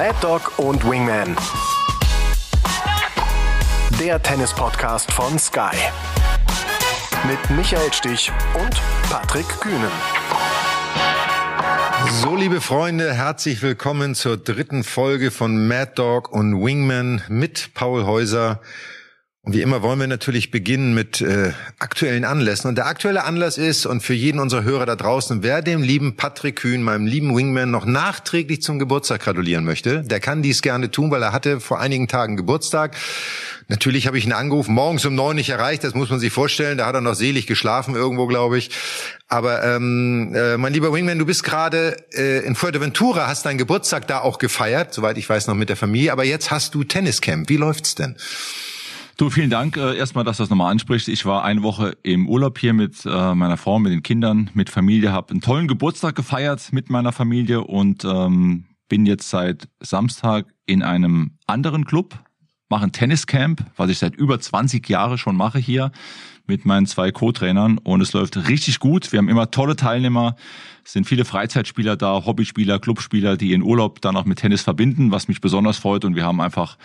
Mad Dog und Wingman. Der Tennis-Podcast von Sky. Mit Michael Stich und Patrick Kühnen. So, liebe Freunde, herzlich willkommen zur dritten Folge von Mad Dog und Wingman mit Paul Häuser. Und wie immer wollen wir natürlich beginnen mit äh, aktuellen Anlässen. Und der aktuelle Anlass ist, und für jeden unserer Hörer da draußen, wer dem lieben Patrick Kühn, meinem lieben Wingman, noch nachträglich zum Geburtstag gratulieren möchte, der kann dies gerne tun, weil er hatte vor einigen Tagen Geburtstag. Natürlich habe ich ihn angerufen, morgens um neun nicht erreicht, das muss man sich vorstellen. Da hat er noch selig geschlafen irgendwo, glaube ich. Aber ähm, äh, mein lieber Wingman, du bist gerade äh, in Fuerteventura, hast deinen Geburtstag da auch gefeiert, soweit ich weiß, noch mit der Familie. Aber jetzt hast du Tenniscamp. Wie läuft's denn? Du, vielen Dank äh, erstmal, dass du das nochmal ansprichst. Ich war eine Woche im Urlaub hier mit äh, meiner Frau, mit den Kindern, mit Familie, habe einen tollen Geburtstag gefeiert mit meiner Familie und ähm, bin jetzt seit Samstag in einem anderen Club, mache ein Tenniscamp, was ich seit über 20 Jahren schon mache hier mit meinen zwei Co-Trainern und es läuft richtig gut. Wir haben immer tolle Teilnehmer, es sind viele Freizeitspieler da, Hobbyspieler, Clubspieler, die ihren Urlaub dann auch mit Tennis verbinden, was mich besonders freut und wir haben einfach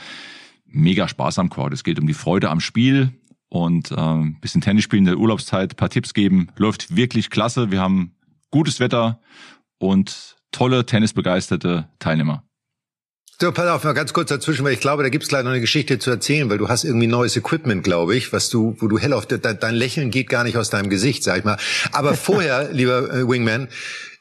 mega Spaß am Court. Es geht um die Freude am Spiel und äh, ein bisschen Tennis spielen in der Urlaubszeit, paar Tipps geben. Läuft wirklich klasse. Wir haben gutes Wetter und tolle tennisbegeisterte Teilnehmer. So, pass auf, mal ganz kurz dazwischen, weil ich glaube, da gibt's gleich noch eine Geschichte zu erzählen, weil du hast irgendwie neues Equipment, glaube ich, was du, wo du hell auf, dein, dein Lächeln geht gar nicht aus deinem Gesicht, sag ich mal. Aber vorher, lieber äh, Wingman,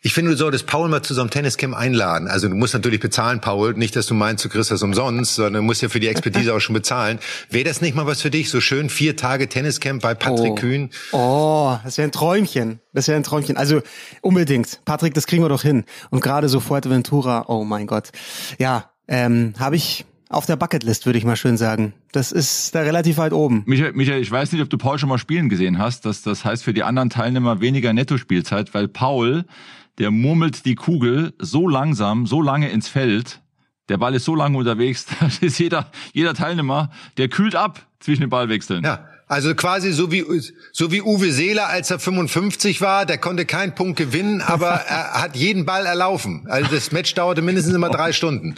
ich finde, du solltest Paul mal zu so einem Tenniscamp einladen. Also du musst natürlich bezahlen, Paul. Nicht, dass du meinst, du kriegst das umsonst, sondern du musst ja für die Expertise auch schon bezahlen. Wäre das nicht mal was für dich? So schön vier Tage Tenniscamp bei Patrick oh. Kühn? Oh, das wäre ein Träumchen. Das wäre ein Träumchen. Also unbedingt. Patrick, das kriegen wir doch hin. Und gerade so Fuerteventura, oh mein Gott. Ja, ähm, habe ich auf der Bucketlist, würde ich mal schön sagen. Das ist da relativ weit oben. Michael, Michael, ich weiß nicht, ob du Paul schon mal spielen gesehen hast. Das, das heißt für die anderen Teilnehmer weniger Nettospielzeit, weil Paul der murmelt die Kugel so langsam, so lange ins Feld. Der Ball ist so lange unterwegs, da ist jeder, jeder Teilnehmer, der kühlt ab zwischen den Ballwechseln. Ja. Also quasi so wie, so wie Uwe Seeler, als er 55 war, der konnte keinen Punkt gewinnen, aber er hat jeden Ball erlaufen. Also das Match dauerte mindestens immer drei Stunden.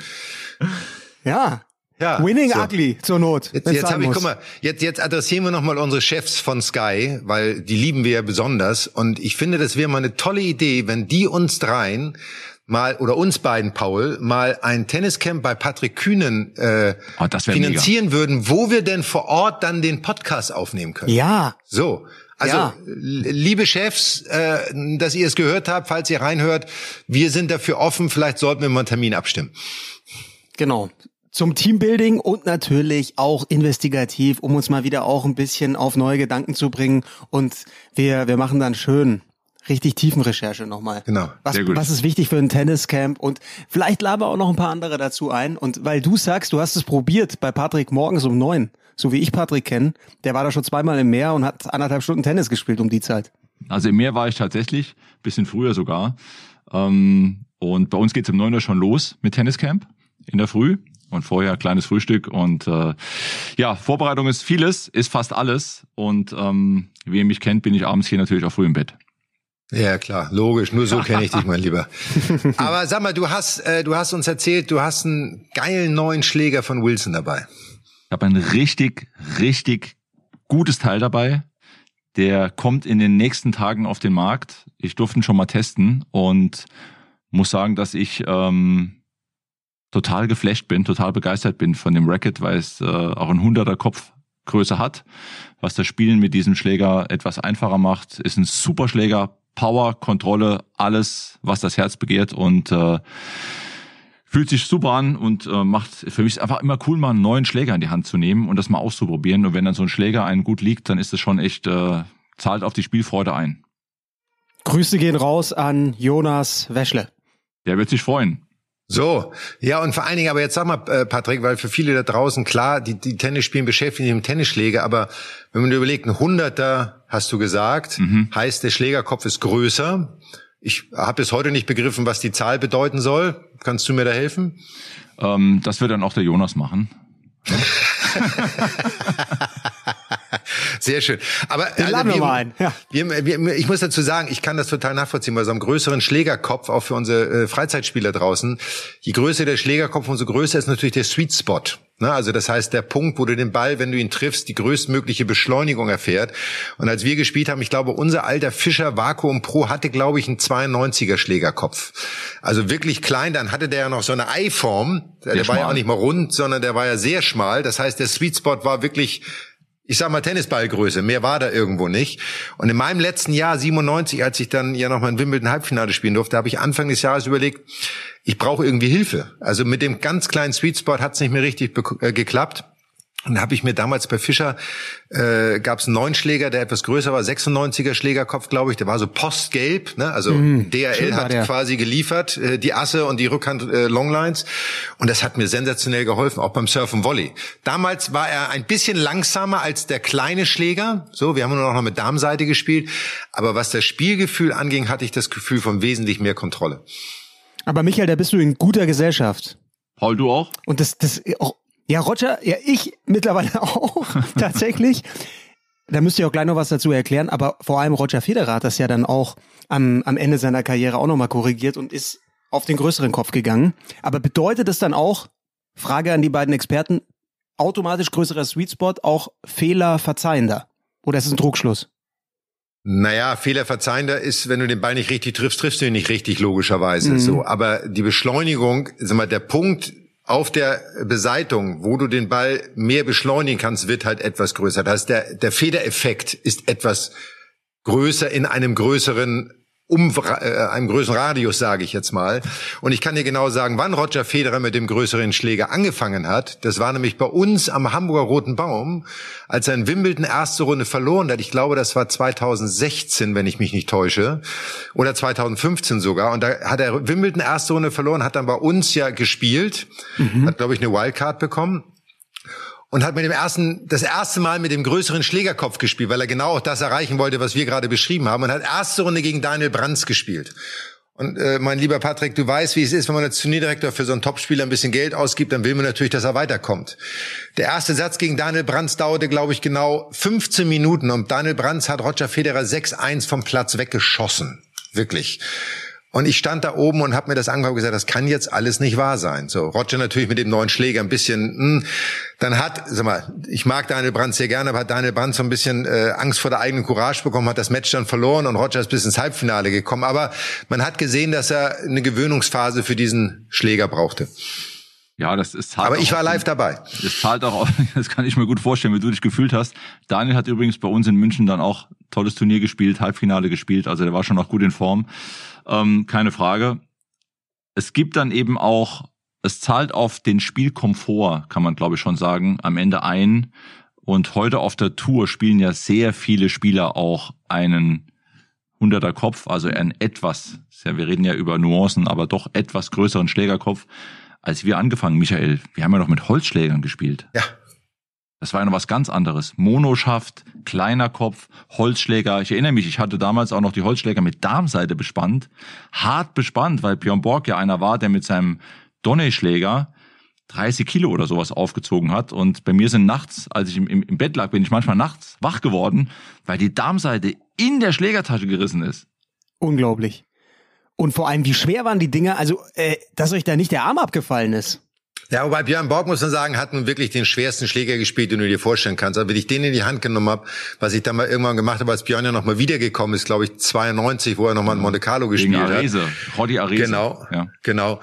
Ja, ja, Winning so. ugly zur Not. Jetzt, jetzt habe ich, guck mal, jetzt, jetzt adressieren wir nochmal unsere Chefs von Sky, weil die lieben wir ja besonders. Und ich finde, das wäre mal eine tolle Idee, wenn die uns dreien mal oder uns beiden, Paul, mal ein Tenniscamp bei Patrick Kühnen äh, oh, finanzieren mega. würden, wo wir denn vor Ort dann den Podcast aufnehmen können. Ja. So. Also, ja. liebe Chefs, äh, dass ihr es gehört habt, falls ihr reinhört, wir sind dafür offen. Vielleicht sollten wir mal einen Termin abstimmen. Genau zum Teambuilding und natürlich auch investigativ, um uns mal wieder auch ein bisschen auf neue Gedanken zu bringen. Und wir, wir machen dann schön richtig tiefen Recherche nochmal. Genau. Was, was ist wichtig für ein Tenniscamp und vielleicht laber auch noch ein paar andere dazu ein. Und weil du sagst, du hast es probiert bei Patrick morgens um neun, so wie ich Patrick kenne, der war da schon zweimal im Meer und hat anderthalb Stunden Tennis gespielt um die Zeit. Also im Meer war ich tatsächlich, bisschen früher sogar. Ähm, und bei uns geht's um neun Uhr schon los mit Tenniscamp in der Früh und vorher kleines Frühstück und äh, ja, Vorbereitung ist vieles, ist fast alles und ähm, wie ihr mich kennt, bin ich abends hier natürlich auch früh im Bett. Ja klar, logisch. Nur so kenne ich dich, mein Lieber. Aber sag mal, du hast, äh, du hast uns erzählt, du hast einen geilen neuen Schläger von Wilson dabei. Ich habe ein richtig, richtig gutes Teil dabei. Der kommt in den nächsten Tagen auf den Markt. Ich durfte ihn schon mal testen und muss sagen, dass ich ähm, total geflasht bin, total begeistert bin von dem Racket, weil es äh, auch ein 100er Kopfgröße hat, was das Spielen mit diesem Schläger etwas einfacher macht. Ist ein super Schläger, Power, Kontrolle, alles, was das Herz begehrt und äh, fühlt sich super an und äh, macht für mich einfach immer cool, mal einen neuen Schläger in die Hand zu nehmen und das mal auszuprobieren. Und wenn dann so ein Schläger einen gut liegt, dann ist es schon echt, äh, zahlt auf die Spielfreude ein. Grüße gehen raus an Jonas Wäschle. Der wird sich freuen. So, ja, und vor allen Dingen, aber jetzt sag mal, äh, Patrick, weil für viele da draußen, klar, die, die Tennis spielen, beschäftigen sich mit Tennisschläge, aber wenn man überlegt, ein Hunderter, hast du gesagt, mhm. heißt, der Schlägerkopf ist größer. Ich habe bis heute nicht begriffen, was die Zahl bedeuten soll. Kannst du mir da helfen? Ähm, das wird dann auch der Jonas machen. Sehr schön. Aber Den laden wir mal ein. Ja. wir, wir, ich muss dazu sagen, ich kann das total nachvollziehen, bei so einem größeren Schlägerkopf, auch für unsere äh, Freizeitspieler draußen, je größer der Schlägerkopf, umso größer ist natürlich der Sweet Spot. Ne? Also das heißt, der Punkt, wo du den Ball, wenn du ihn triffst, die größtmögliche Beschleunigung erfährt. Und als wir gespielt haben, ich glaube, unser alter Fischer Vakuum Pro hatte, glaube ich, einen 92er Schlägerkopf. Also wirklich klein, dann hatte der ja noch so eine Eiform. Der, der war ja auch nicht mal rund, sondern der war ja sehr schmal. Das heißt, der Sweet Spot war wirklich ich sag mal Tennisballgröße, mehr war da irgendwo nicht. Und in meinem letzten Jahr 97, als ich dann ja noch mal ein Wimbledon Halbfinale spielen durfte, habe ich Anfang des Jahres überlegt, ich brauche irgendwie Hilfe. Also mit dem ganz kleinen Sweet Spot hat es nicht mehr richtig äh, geklappt. Und da habe ich mir damals bei Fischer, äh, gab es einen neuen Schläger, der etwas größer war, 96er Schlägerkopf, glaube ich, der war so postgelb, ne? also mm, DRL hat der. quasi geliefert, äh, die Asse und die Rückhand äh, Longlines und das hat mir sensationell geholfen, auch beim Surfen Volley. Damals war er ein bisschen langsamer als der kleine Schläger, so, wir haben nur noch mit Darmseite gespielt, aber was das Spielgefühl anging, hatte ich das Gefühl von wesentlich mehr Kontrolle. Aber Michael, da bist du in guter Gesellschaft. Paul, du auch? Und das, das, auch ja, Roger, ja, ich mittlerweile auch, tatsächlich. Da müsst ihr auch gleich noch was dazu erklären, aber vor allem Roger Federer hat das ja dann auch am, am Ende seiner Karriere auch nochmal korrigiert und ist auf den größeren Kopf gegangen. Aber bedeutet das dann auch, Frage an die beiden Experten, automatisch größerer Sweet Spot auch Fehler verzeihender? Oder ist es ein Druckschluss? Naja, Fehler verzeihender ist, wenn du den Ball nicht richtig triffst, triffst du ihn nicht richtig, logischerweise. Mhm. So, aber die Beschleunigung, sag mal, der Punkt, auf der Beseitung, wo du den Ball mehr beschleunigen kannst, wird halt etwas größer. Das heißt, der, der Federeffekt ist etwas größer in einem größeren um äh, einem größeren Radius, sage ich jetzt mal. Und ich kann dir genau sagen, wann Roger Federer mit dem größeren Schläger angefangen hat. Das war nämlich bei uns am Hamburger Roten Baum, als er in Wimbledon erste Runde verloren hat. Ich glaube, das war 2016, wenn ich mich nicht täusche, oder 2015 sogar. Und da hat er Wimbledon erste Runde verloren, hat dann bei uns ja gespielt, mhm. hat glaube ich eine Wildcard bekommen und hat mit dem ersten, das erste Mal mit dem größeren Schlägerkopf gespielt, weil er genau auch das erreichen wollte, was wir gerade beschrieben haben und hat erste Runde gegen Daniel Brands gespielt. Und äh, mein lieber Patrick, du weißt, wie es ist, wenn man als Turnierdirektor für so einen Topspieler ein bisschen Geld ausgibt, dann will man natürlich, dass er weiterkommt. Der erste Satz gegen Daniel Brands dauerte, glaube ich, genau 15 Minuten und Daniel Brands hat Roger Federer 6-1 vom Platz weggeschossen. Wirklich. Und ich stand da oben und habe mir das angehört und gesagt, das kann jetzt alles nicht wahr sein. So, Roger natürlich mit dem neuen Schläger ein bisschen, mh, hm, dann hat, sag mal, ich mag Daniel Brandt sehr gerne, aber hat Daniel Brandt so ein bisschen äh, Angst vor der eigenen Courage bekommen, hat das Match dann verloren und Roger ist bis ins Halbfinale gekommen. Aber man hat gesehen, dass er eine Gewöhnungsphase für diesen Schläger brauchte. Ja, das ist halt Aber ich war live dabei. Das zahlt auch, das kann ich mir gut vorstellen, wie du dich gefühlt hast. Daniel hat übrigens bei uns in München dann auch tolles Turnier gespielt, Halbfinale gespielt, also der war schon noch gut in Form ähm, keine Frage. Es gibt dann eben auch, es zahlt auf den Spielkomfort, kann man glaube ich schon sagen, am Ende ein. Und heute auf der Tour spielen ja sehr viele Spieler auch einen hunderter Kopf, also einen etwas, ja, wir reden ja über Nuancen, aber doch etwas größeren Schlägerkopf. Als wir angefangen, Michael, wir haben ja noch mit Holzschlägern gespielt. Ja. Das war ja noch was ganz anderes. Monoschaft, kleiner Kopf, Holzschläger. Ich erinnere mich, ich hatte damals auch noch die Holzschläger mit Darmseite bespannt. Hart bespannt, weil Björn Borg ja einer war, der mit seinem Donny-Schläger 30 Kilo oder sowas aufgezogen hat. Und bei mir sind nachts, als ich im, im, Bett lag, bin ich manchmal nachts wach geworden, weil die Darmseite in der Schlägertasche gerissen ist. Unglaublich. Und vor allem, wie schwer waren die Dinger? Also, äh, dass euch da nicht der Arm abgefallen ist. Ja, wobei Björn Borg, muss man sagen, hat nun wirklich den schwersten Schläger gespielt, den du dir vorstellen kannst. Aber wenn ich den in die Hand genommen habe, was ich dann mal irgendwann gemacht habe, als Björn ja nochmal wiedergekommen ist, glaube ich, 92, wo er nochmal in Monte Carlo gespielt Gegen Arese. hat. Roddy Arese. Genau, ja. genau.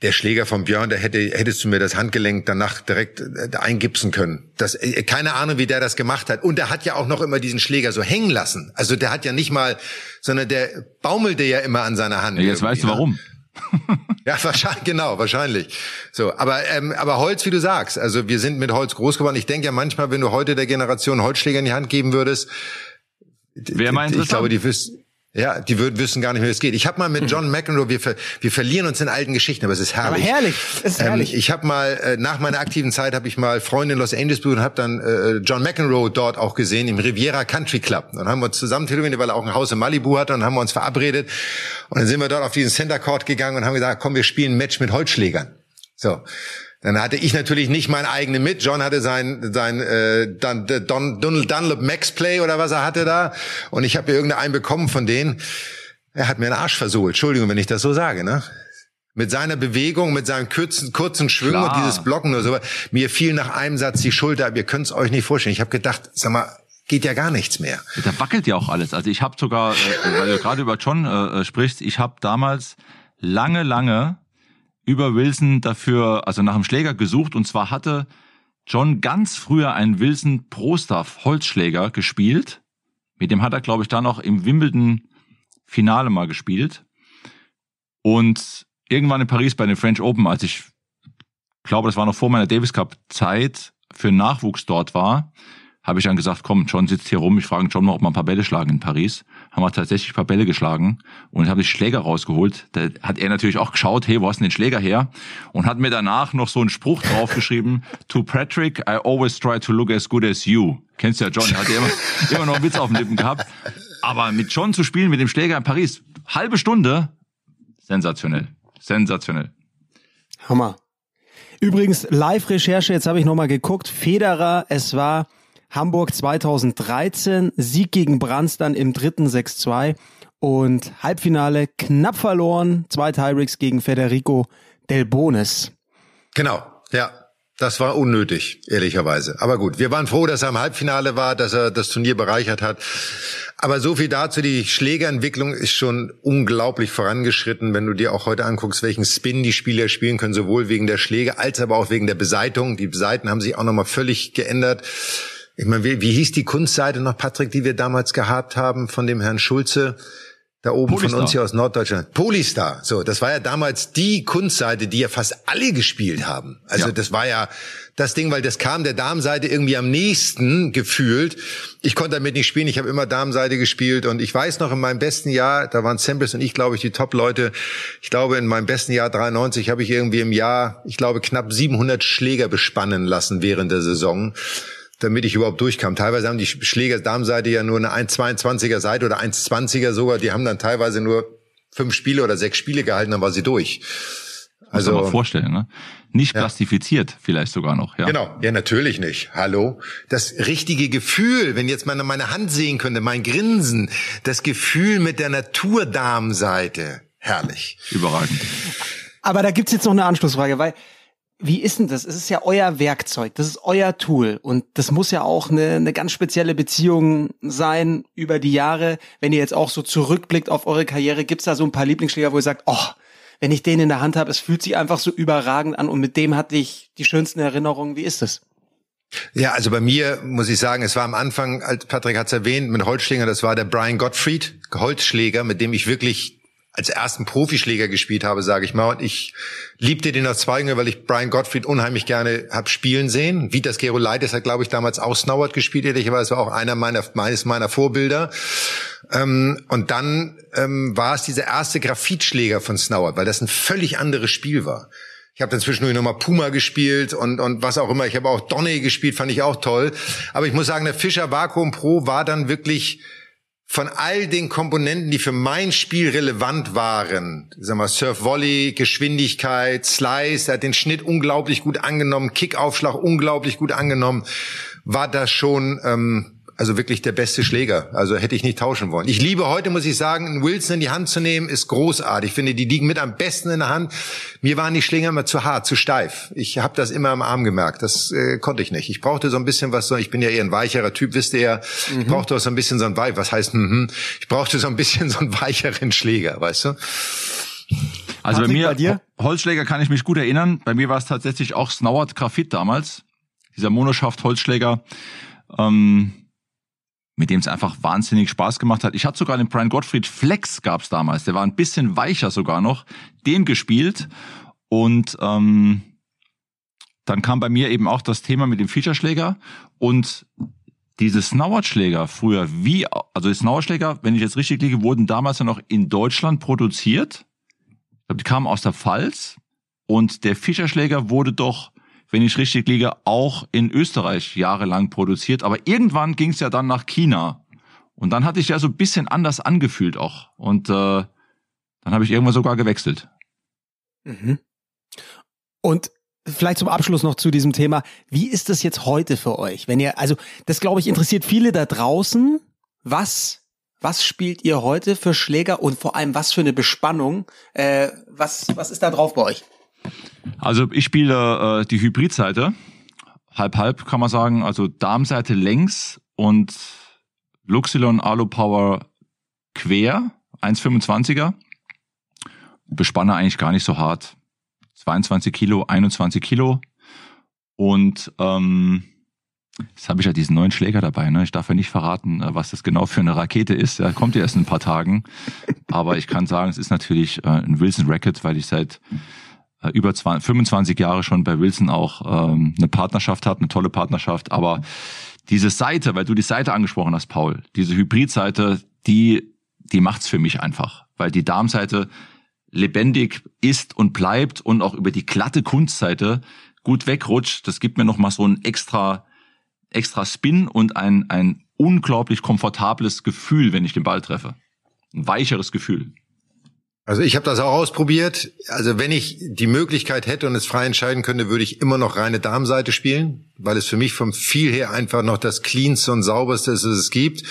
Der Schläger von Björn, da hätte, hättest du mir das Handgelenk danach direkt äh, eingipsen können. Das, äh, keine Ahnung, wie der das gemacht hat. Und der hat ja auch noch immer diesen Schläger so hängen lassen. Also der hat ja nicht mal, sondern der baumelte ja immer an seiner Hand. Ja, jetzt weißt du ne? ja, wahrscheinlich, genau, wahrscheinlich. So, aber ähm, aber Holz, wie du sagst, also wir sind mit Holz groß geworden. Ich denke ja manchmal, wenn du heute der Generation Holzschläger in die Hand geben würdest, Wäre mal Ich glaube, die wüssten, ja, die würden, wissen gar nicht, wie es geht. Ich habe mal mit John McEnroe, wir, ver, wir verlieren uns in alten Geschichten, aber es ist herrlich. Aber herrlich, es ist ähm, herrlich. Ich habe mal, äh, nach meiner aktiven Zeit, habe ich mal Freunde in Los Angeles besucht und habe dann äh, John McEnroe dort auch gesehen, im Riviera Country Club. Dann haben wir uns zusammen telefoniert, weil er auch ein Haus in Malibu hatte und haben wir uns verabredet. Und dann sind wir dort auf diesen Center Court gegangen und haben gesagt, komm, wir spielen ein Match mit Holzschlägern. So. Dann hatte ich natürlich nicht mein eigene mit. John hatte sein sein äh, Dun, Dun, Dun, Dunlop Max Play oder was er hatte da. Und ich habe mir irgendeinen bekommen von denen. Er hat mir einen Arsch versohlt. Entschuldigung, wenn ich das so sage, ne? Mit seiner Bewegung, mit seinen kurzen, kurzen Klar. und dieses Blocken oder so. Mir fiel nach einem Satz die Schulter ab. Ihr könnt es euch nicht vorstellen. Ich habe gedacht, sag mal, geht ja gar nichts mehr. Da wackelt ja auch alles. Also ich habe sogar, äh, weil du gerade über John äh, äh, sprichst, ich habe damals lange, lange über Wilson dafür, also nach dem Schläger gesucht und zwar hatte John ganz früher einen Wilson Pro Staff Holzschläger gespielt. Mit dem hat er, glaube ich, dann auch im Wimbledon Finale mal gespielt. Und irgendwann in Paris bei den French Open, als ich glaube, das war noch vor meiner Davis Cup Zeit, für Nachwuchs dort war, habe ich dann gesagt, komm, John sitzt hier rum, ich frage John mal, ob wir ein paar Bälle schlagen in Paris. Haben wir tatsächlich ein paar Bälle geschlagen und habe ich Schläger rausgeholt. Da hat er natürlich auch geschaut, hey, wo hast du den Schläger her? Und hat mir danach noch so einen Spruch draufgeschrieben, to Patrick, I always try to look as good as you. Kennst du ja John, hat ja immer, immer noch einen Witz auf den Lippen gehabt. Aber mit John zu spielen, mit dem Schläger in Paris, halbe Stunde, sensationell, sensationell. Hammer. Übrigens, Live-Recherche, jetzt habe ich nochmal geguckt. Federer, es war Hamburg 2013, Sieg gegen Brands dann im dritten 6-2 und Halbfinale knapp verloren, zwei Tyreeks gegen Federico Del Bonis. Genau, ja. Das war unnötig, ehrlicherweise. Aber gut, wir waren froh, dass er im Halbfinale war, dass er das Turnier bereichert hat. Aber so viel dazu, die Schlägerentwicklung ist schon unglaublich vorangeschritten, wenn du dir auch heute anguckst, welchen Spin die Spieler spielen können, sowohl wegen der Schläge als aber auch wegen der Beseitung. Die Seiten haben sich auch nochmal völlig geändert. Ich meine, wie, wie hieß die Kunstseite noch, Patrick, die wir damals gehabt haben von dem Herrn Schulze? Da oben Polystar. von uns hier aus Norddeutschland. Polystar. So, das war ja damals die Kunstseite, die ja fast alle gespielt haben. Also ja. das war ja das Ding, weil das kam der Damenseite irgendwie am nächsten gefühlt. Ich konnte damit nicht spielen. Ich habe immer Damenseite gespielt und ich weiß noch in meinem besten Jahr, da waren Samples und ich, glaube ich, die Top-Leute. Ich glaube, in meinem besten Jahr 93 habe ich irgendwie im Jahr, ich glaube, knapp 700 Schläger bespannen lassen während der Saison damit ich überhaupt durchkam. Teilweise haben die Schläger Damenseite ja nur eine 1,22er Seite oder 1,20er sogar. Die haben dann teilweise nur fünf Spiele oder sechs Spiele gehalten, dann war sie durch. Also Muss man vorstellen, ne? Nicht plastifiziert ja. vielleicht sogar noch, ja. Genau, ja natürlich nicht. Hallo, das richtige Gefühl, wenn jetzt meine meine Hand sehen könnte, mein Grinsen, das Gefühl mit der Naturdamenseite, herrlich. Überragend. Aber da gibt's jetzt noch eine Anschlussfrage, weil wie ist denn das? Es ist ja euer Werkzeug, das ist euer Tool und das muss ja auch eine, eine ganz spezielle Beziehung sein über die Jahre. Wenn ihr jetzt auch so zurückblickt auf eure Karriere, gibt's da so ein paar Lieblingsschläger, wo ihr sagt, oh, wenn ich den in der Hand habe, es fühlt sich einfach so überragend an und mit dem hatte ich die schönsten Erinnerungen. Wie ist das? Ja, also bei mir muss ich sagen, es war am Anfang, als Patrick hat es erwähnt, mit Holzschläger, das war der Brian Gottfried, Holzschläger, mit dem ich wirklich als ersten Profischläger gespielt habe, sage ich mal. Und ich liebte den aus zwei weil ich Brian Gottfried unheimlich gerne hab spielen sehen. Vitas Gerolaitis hat, glaube ich, damals auch Snowboard gespielt, ehrlicherweise war auch einer meiner, meines meiner Vorbilder. Ähm, und dann ähm, war es dieser erste Graphitschläger von Snowboard, weil das ein völlig anderes Spiel war. Ich habe dann zwischendurch nochmal Puma gespielt und, und was auch immer. Ich habe auch Donny gespielt, fand ich auch toll. Aber ich muss sagen, der Fischer Vakuum Pro war dann wirklich von all den Komponenten, die für mein Spiel relevant waren, sag mal Surf Volley, Geschwindigkeit, Slice, er hat den Schnitt unglaublich gut angenommen, Kickaufschlag unglaublich gut angenommen, war das schon ähm, also wirklich der beste Schläger. Also hätte ich nicht tauschen wollen. Ich liebe heute, muss ich sagen, einen Wilson in die Hand zu nehmen, ist großartig. Ich finde, die liegen mit am besten in der Hand. Mir waren die Schläger immer zu hart, zu steif. Ich habe das immer am Arm gemerkt. Das äh, konnte ich nicht. Ich brauchte so ein bisschen was so, ich bin ja eher ein weicherer Typ, wisst ihr ja. Mhm. Ich brauchte auch so ein bisschen so ein Weich, was heißt, mhm. ich brauchte so ein bisschen so einen weicheren Schläger, weißt du? Also Patrick, bei mir, bei dir? Holzschläger kann ich mich gut erinnern. Bei mir war es tatsächlich auch Snowart Graphit damals. Dieser Monoschaft Holzschläger. Ähm, mit dem es einfach wahnsinnig Spaß gemacht hat. Ich hatte sogar den Brian Gottfried Flex gab's damals, der war ein bisschen weicher sogar noch, den gespielt. Und ähm, dann kam bei mir eben auch das Thema mit dem Featureschläger. Und diese Snauerschläger früher, wie, also die Snauerschläger, wenn ich jetzt richtig liege, wurden damals ja noch in Deutschland produziert. Die kamen aus der Pfalz. Und der Fischerschläger wurde doch wenn ich richtig liege, auch in Österreich jahrelang produziert. Aber irgendwann ging es ja dann nach China. Und dann hatte ich ja so ein bisschen anders angefühlt auch. Und äh, dann habe ich irgendwann sogar gewechselt. Mhm. Und vielleicht zum Abschluss noch zu diesem Thema. Wie ist das jetzt heute für euch? Wenn ihr, also das glaube ich interessiert viele da draußen. Was was spielt ihr heute für Schläger und vor allem was für eine Bespannung? Äh, was was ist da drauf bei euch? Also ich spiele äh, die Hybridseite, halb halb kann man sagen. Also Darmseite längs und Luxilon Alu Power quer, 1,25er. Bespanne eigentlich gar nicht so hart. 22 Kilo, 21 Kilo. Und ähm, jetzt habe ich ja diesen neuen Schläger dabei. Ne? Ich darf ja nicht verraten, äh, was das genau für eine Rakete ist. Der kommt ja erst in ein paar Tagen. Aber ich kann sagen, es ist natürlich äh, ein Wilson Racket, weil ich seit über 20, 25 Jahre schon bei Wilson auch ähm, eine Partnerschaft habe, eine tolle Partnerschaft. Aber diese Seite, weil du die Seite angesprochen hast, Paul, diese Hybridseite, die, die macht's für mich einfach. Weil die Darmseite lebendig ist und bleibt und auch über die glatte Kunstseite gut wegrutscht. Das gibt mir nochmal so ein extra, extra Spin und ein, ein unglaublich komfortables Gefühl, wenn ich den Ball treffe. Ein weicheres Gefühl. Also ich habe das auch ausprobiert. Also wenn ich die Möglichkeit hätte und es frei entscheiden könnte, würde ich immer noch reine Darmseite spielen, weil es für mich vom viel her einfach noch das cleanste und sauberste ist, was es gibt.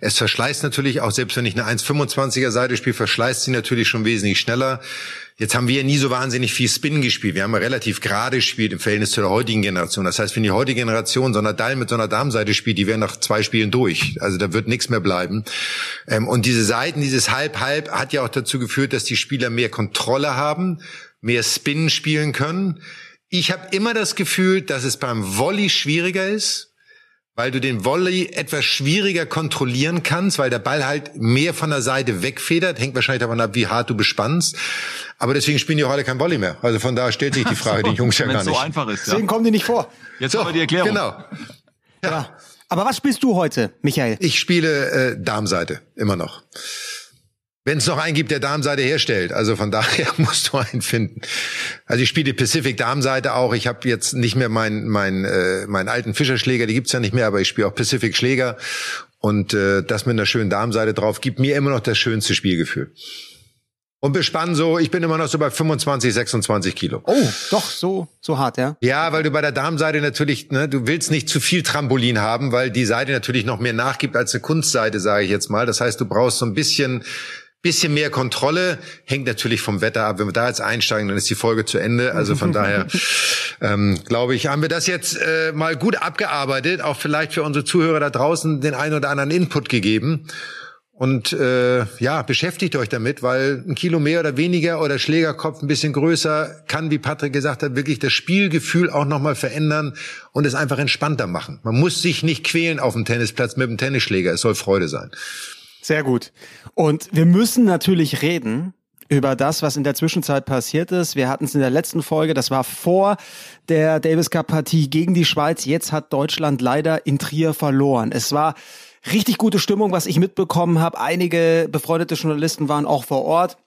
Es verschleißt natürlich auch, selbst wenn ich eine 1,25er Seite spiele, verschleißt sie natürlich schon wesentlich schneller. Jetzt haben wir ja nie so wahnsinnig viel Spin gespielt. Wir haben ja relativ gerade gespielt im Verhältnis zu der heutigen Generation. Das heißt, wenn die heutige Generation so einer Dall mit so einer Darmseite spielt, die wären nach zwei Spielen durch. Also da wird nichts mehr bleiben. Ähm, und diese Seiten, dieses Halb-Halb hat ja auch dazu geführt, dass die Spieler mehr Kontrolle haben, mehr Spin spielen können. Ich habe immer das Gefühl, dass es beim Volley schwieriger ist, weil du den Volley etwas schwieriger kontrollieren kannst, weil der Ball halt mehr von der Seite wegfedert, hängt wahrscheinlich davon ab, wie hart du bespannst. Aber deswegen spielen die heute kein Volley mehr. Also von da stellt sich die Frage, so, die Jungs ja gar nicht. so einfach ist, ja. Deswegen kommen die nicht vor. Jetzt so, haben wir die Erklärung. Genau. Ja. ja. Aber was spielst du heute, Michael? Ich spiele äh, Darmseite, immer noch. Wenn es noch einen gibt, der Darmseite herstellt. Also von daher musst du einen finden. Also ich spiele die Pacific Darmseite auch. Ich habe jetzt nicht mehr meinen mein, äh, meinen alten Fischerschläger, die gibt's ja nicht mehr, aber ich spiele auch Pacific Schläger. Und äh, das mit einer schönen Darmseite drauf gibt mir immer noch das schönste Spielgefühl. Und bespannen so, ich bin immer noch so bei 25, 26 Kilo. Oh, doch, so, so hart, ja? Ja, weil du bei der Darmseite natürlich, ne, du willst nicht zu viel Trampolin haben, weil die Seite natürlich noch mehr nachgibt als eine Kunstseite, sage ich jetzt mal. Das heißt, du brauchst so ein bisschen Bisschen mehr Kontrolle hängt natürlich vom Wetter ab. Wenn wir da jetzt einsteigen, dann ist die Folge zu Ende. Also von daher ähm, glaube ich, haben wir das jetzt äh, mal gut abgearbeitet. Auch vielleicht für unsere Zuhörer da draußen den einen oder anderen Input gegeben. Und äh, ja, beschäftigt euch damit, weil ein Kilo mehr oder weniger oder Schlägerkopf ein bisschen größer kann, wie Patrick gesagt hat, wirklich das Spielgefühl auch nochmal verändern und es einfach entspannter machen. Man muss sich nicht quälen auf dem Tennisplatz mit dem Tennisschläger. Es soll Freude sein. Sehr gut. Und wir müssen natürlich reden über das, was in der Zwischenzeit passiert ist. Wir hatten es in der letzten Folge, das war vor der Davis Cup Partie gegen die Schweiz. Jetzt hat Deutschland leider in Trier verloren. Es war richtig gute Stimmung, was ich mitbekommen habe. Einige befreundete Journalisten waren auch vor Ort.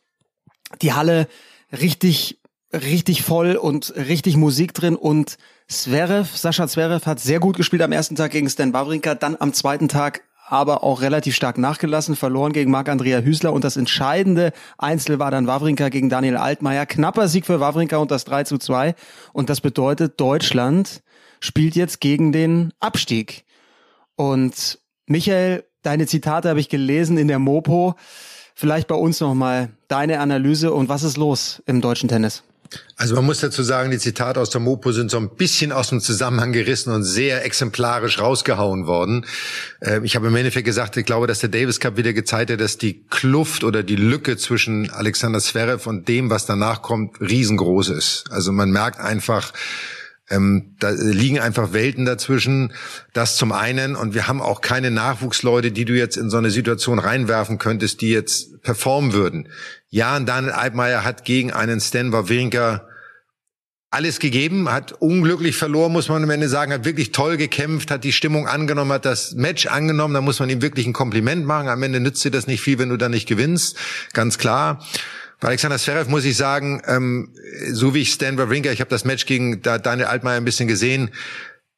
Die Halle richtig richtig voll und richtig Musik drin und Zverev, Sascha Zverev hat sehr gut gespielt am ersten Tag gegen Stan Wawrinka, dann am zweiten Tag aber auch relativ stark nachgelassen, verloren gegen Marc-Andrea Hüsler und das entscheidende Einzel war dann Wawrinka gegen Daniel Altmaier. Knapper Sieg für Wawrinka und das 3 zu 2 und das bedeutet, Deutschland spielt jetzt gegen den Abstieg. Und Michael, deine Zitate habe ich gelesen in der Mopo. Vielleicht bei uns nochmal deine Analyse und was ist los im deutschen Tennis? Also man muss dazu sagen, die Zitate aus der Mopo sind so ein bisschen aus dem Zusammenhang gerissen und sehr exemplarisch rausgehauen worden. Ähm, ich habe im Endeffekt gesagt, ich glaube, dass der Davis Cup wieder gezeigt hat, dass die Kluft oder die Lücke zwischen Alexander Zverev und dem, was danach kommt, riesengroß ist. Also man merkt einfach, ähm, da liegen einfach Welten dazwischen. Das zum einen. Und wir haben auch keine Nachwuchsleute, die du jetzt in so eine Situation reinwerfen könntest, die jetzt performen würden. Ja, und Daniel Altmaier hat gegen einen Stan Wawrinka alles gegeben, hat unglücklich verloren, muss man am Ende sagen, hat wirklich toll gekämpft, hat die Stimmung angenommen, hat das Match angenommen, da muss man ihm wirklich ein Kompliment machen. Am Ende nützt dir das nicht viel, wenn du da nicht gewinnst, ganz klar. Bei Alexander Zverev muss ich sagen, ähm, so wie ich Stan Wawrinka, ich habe das Match gegen Daniel Altmaier ein bisschen gesehen,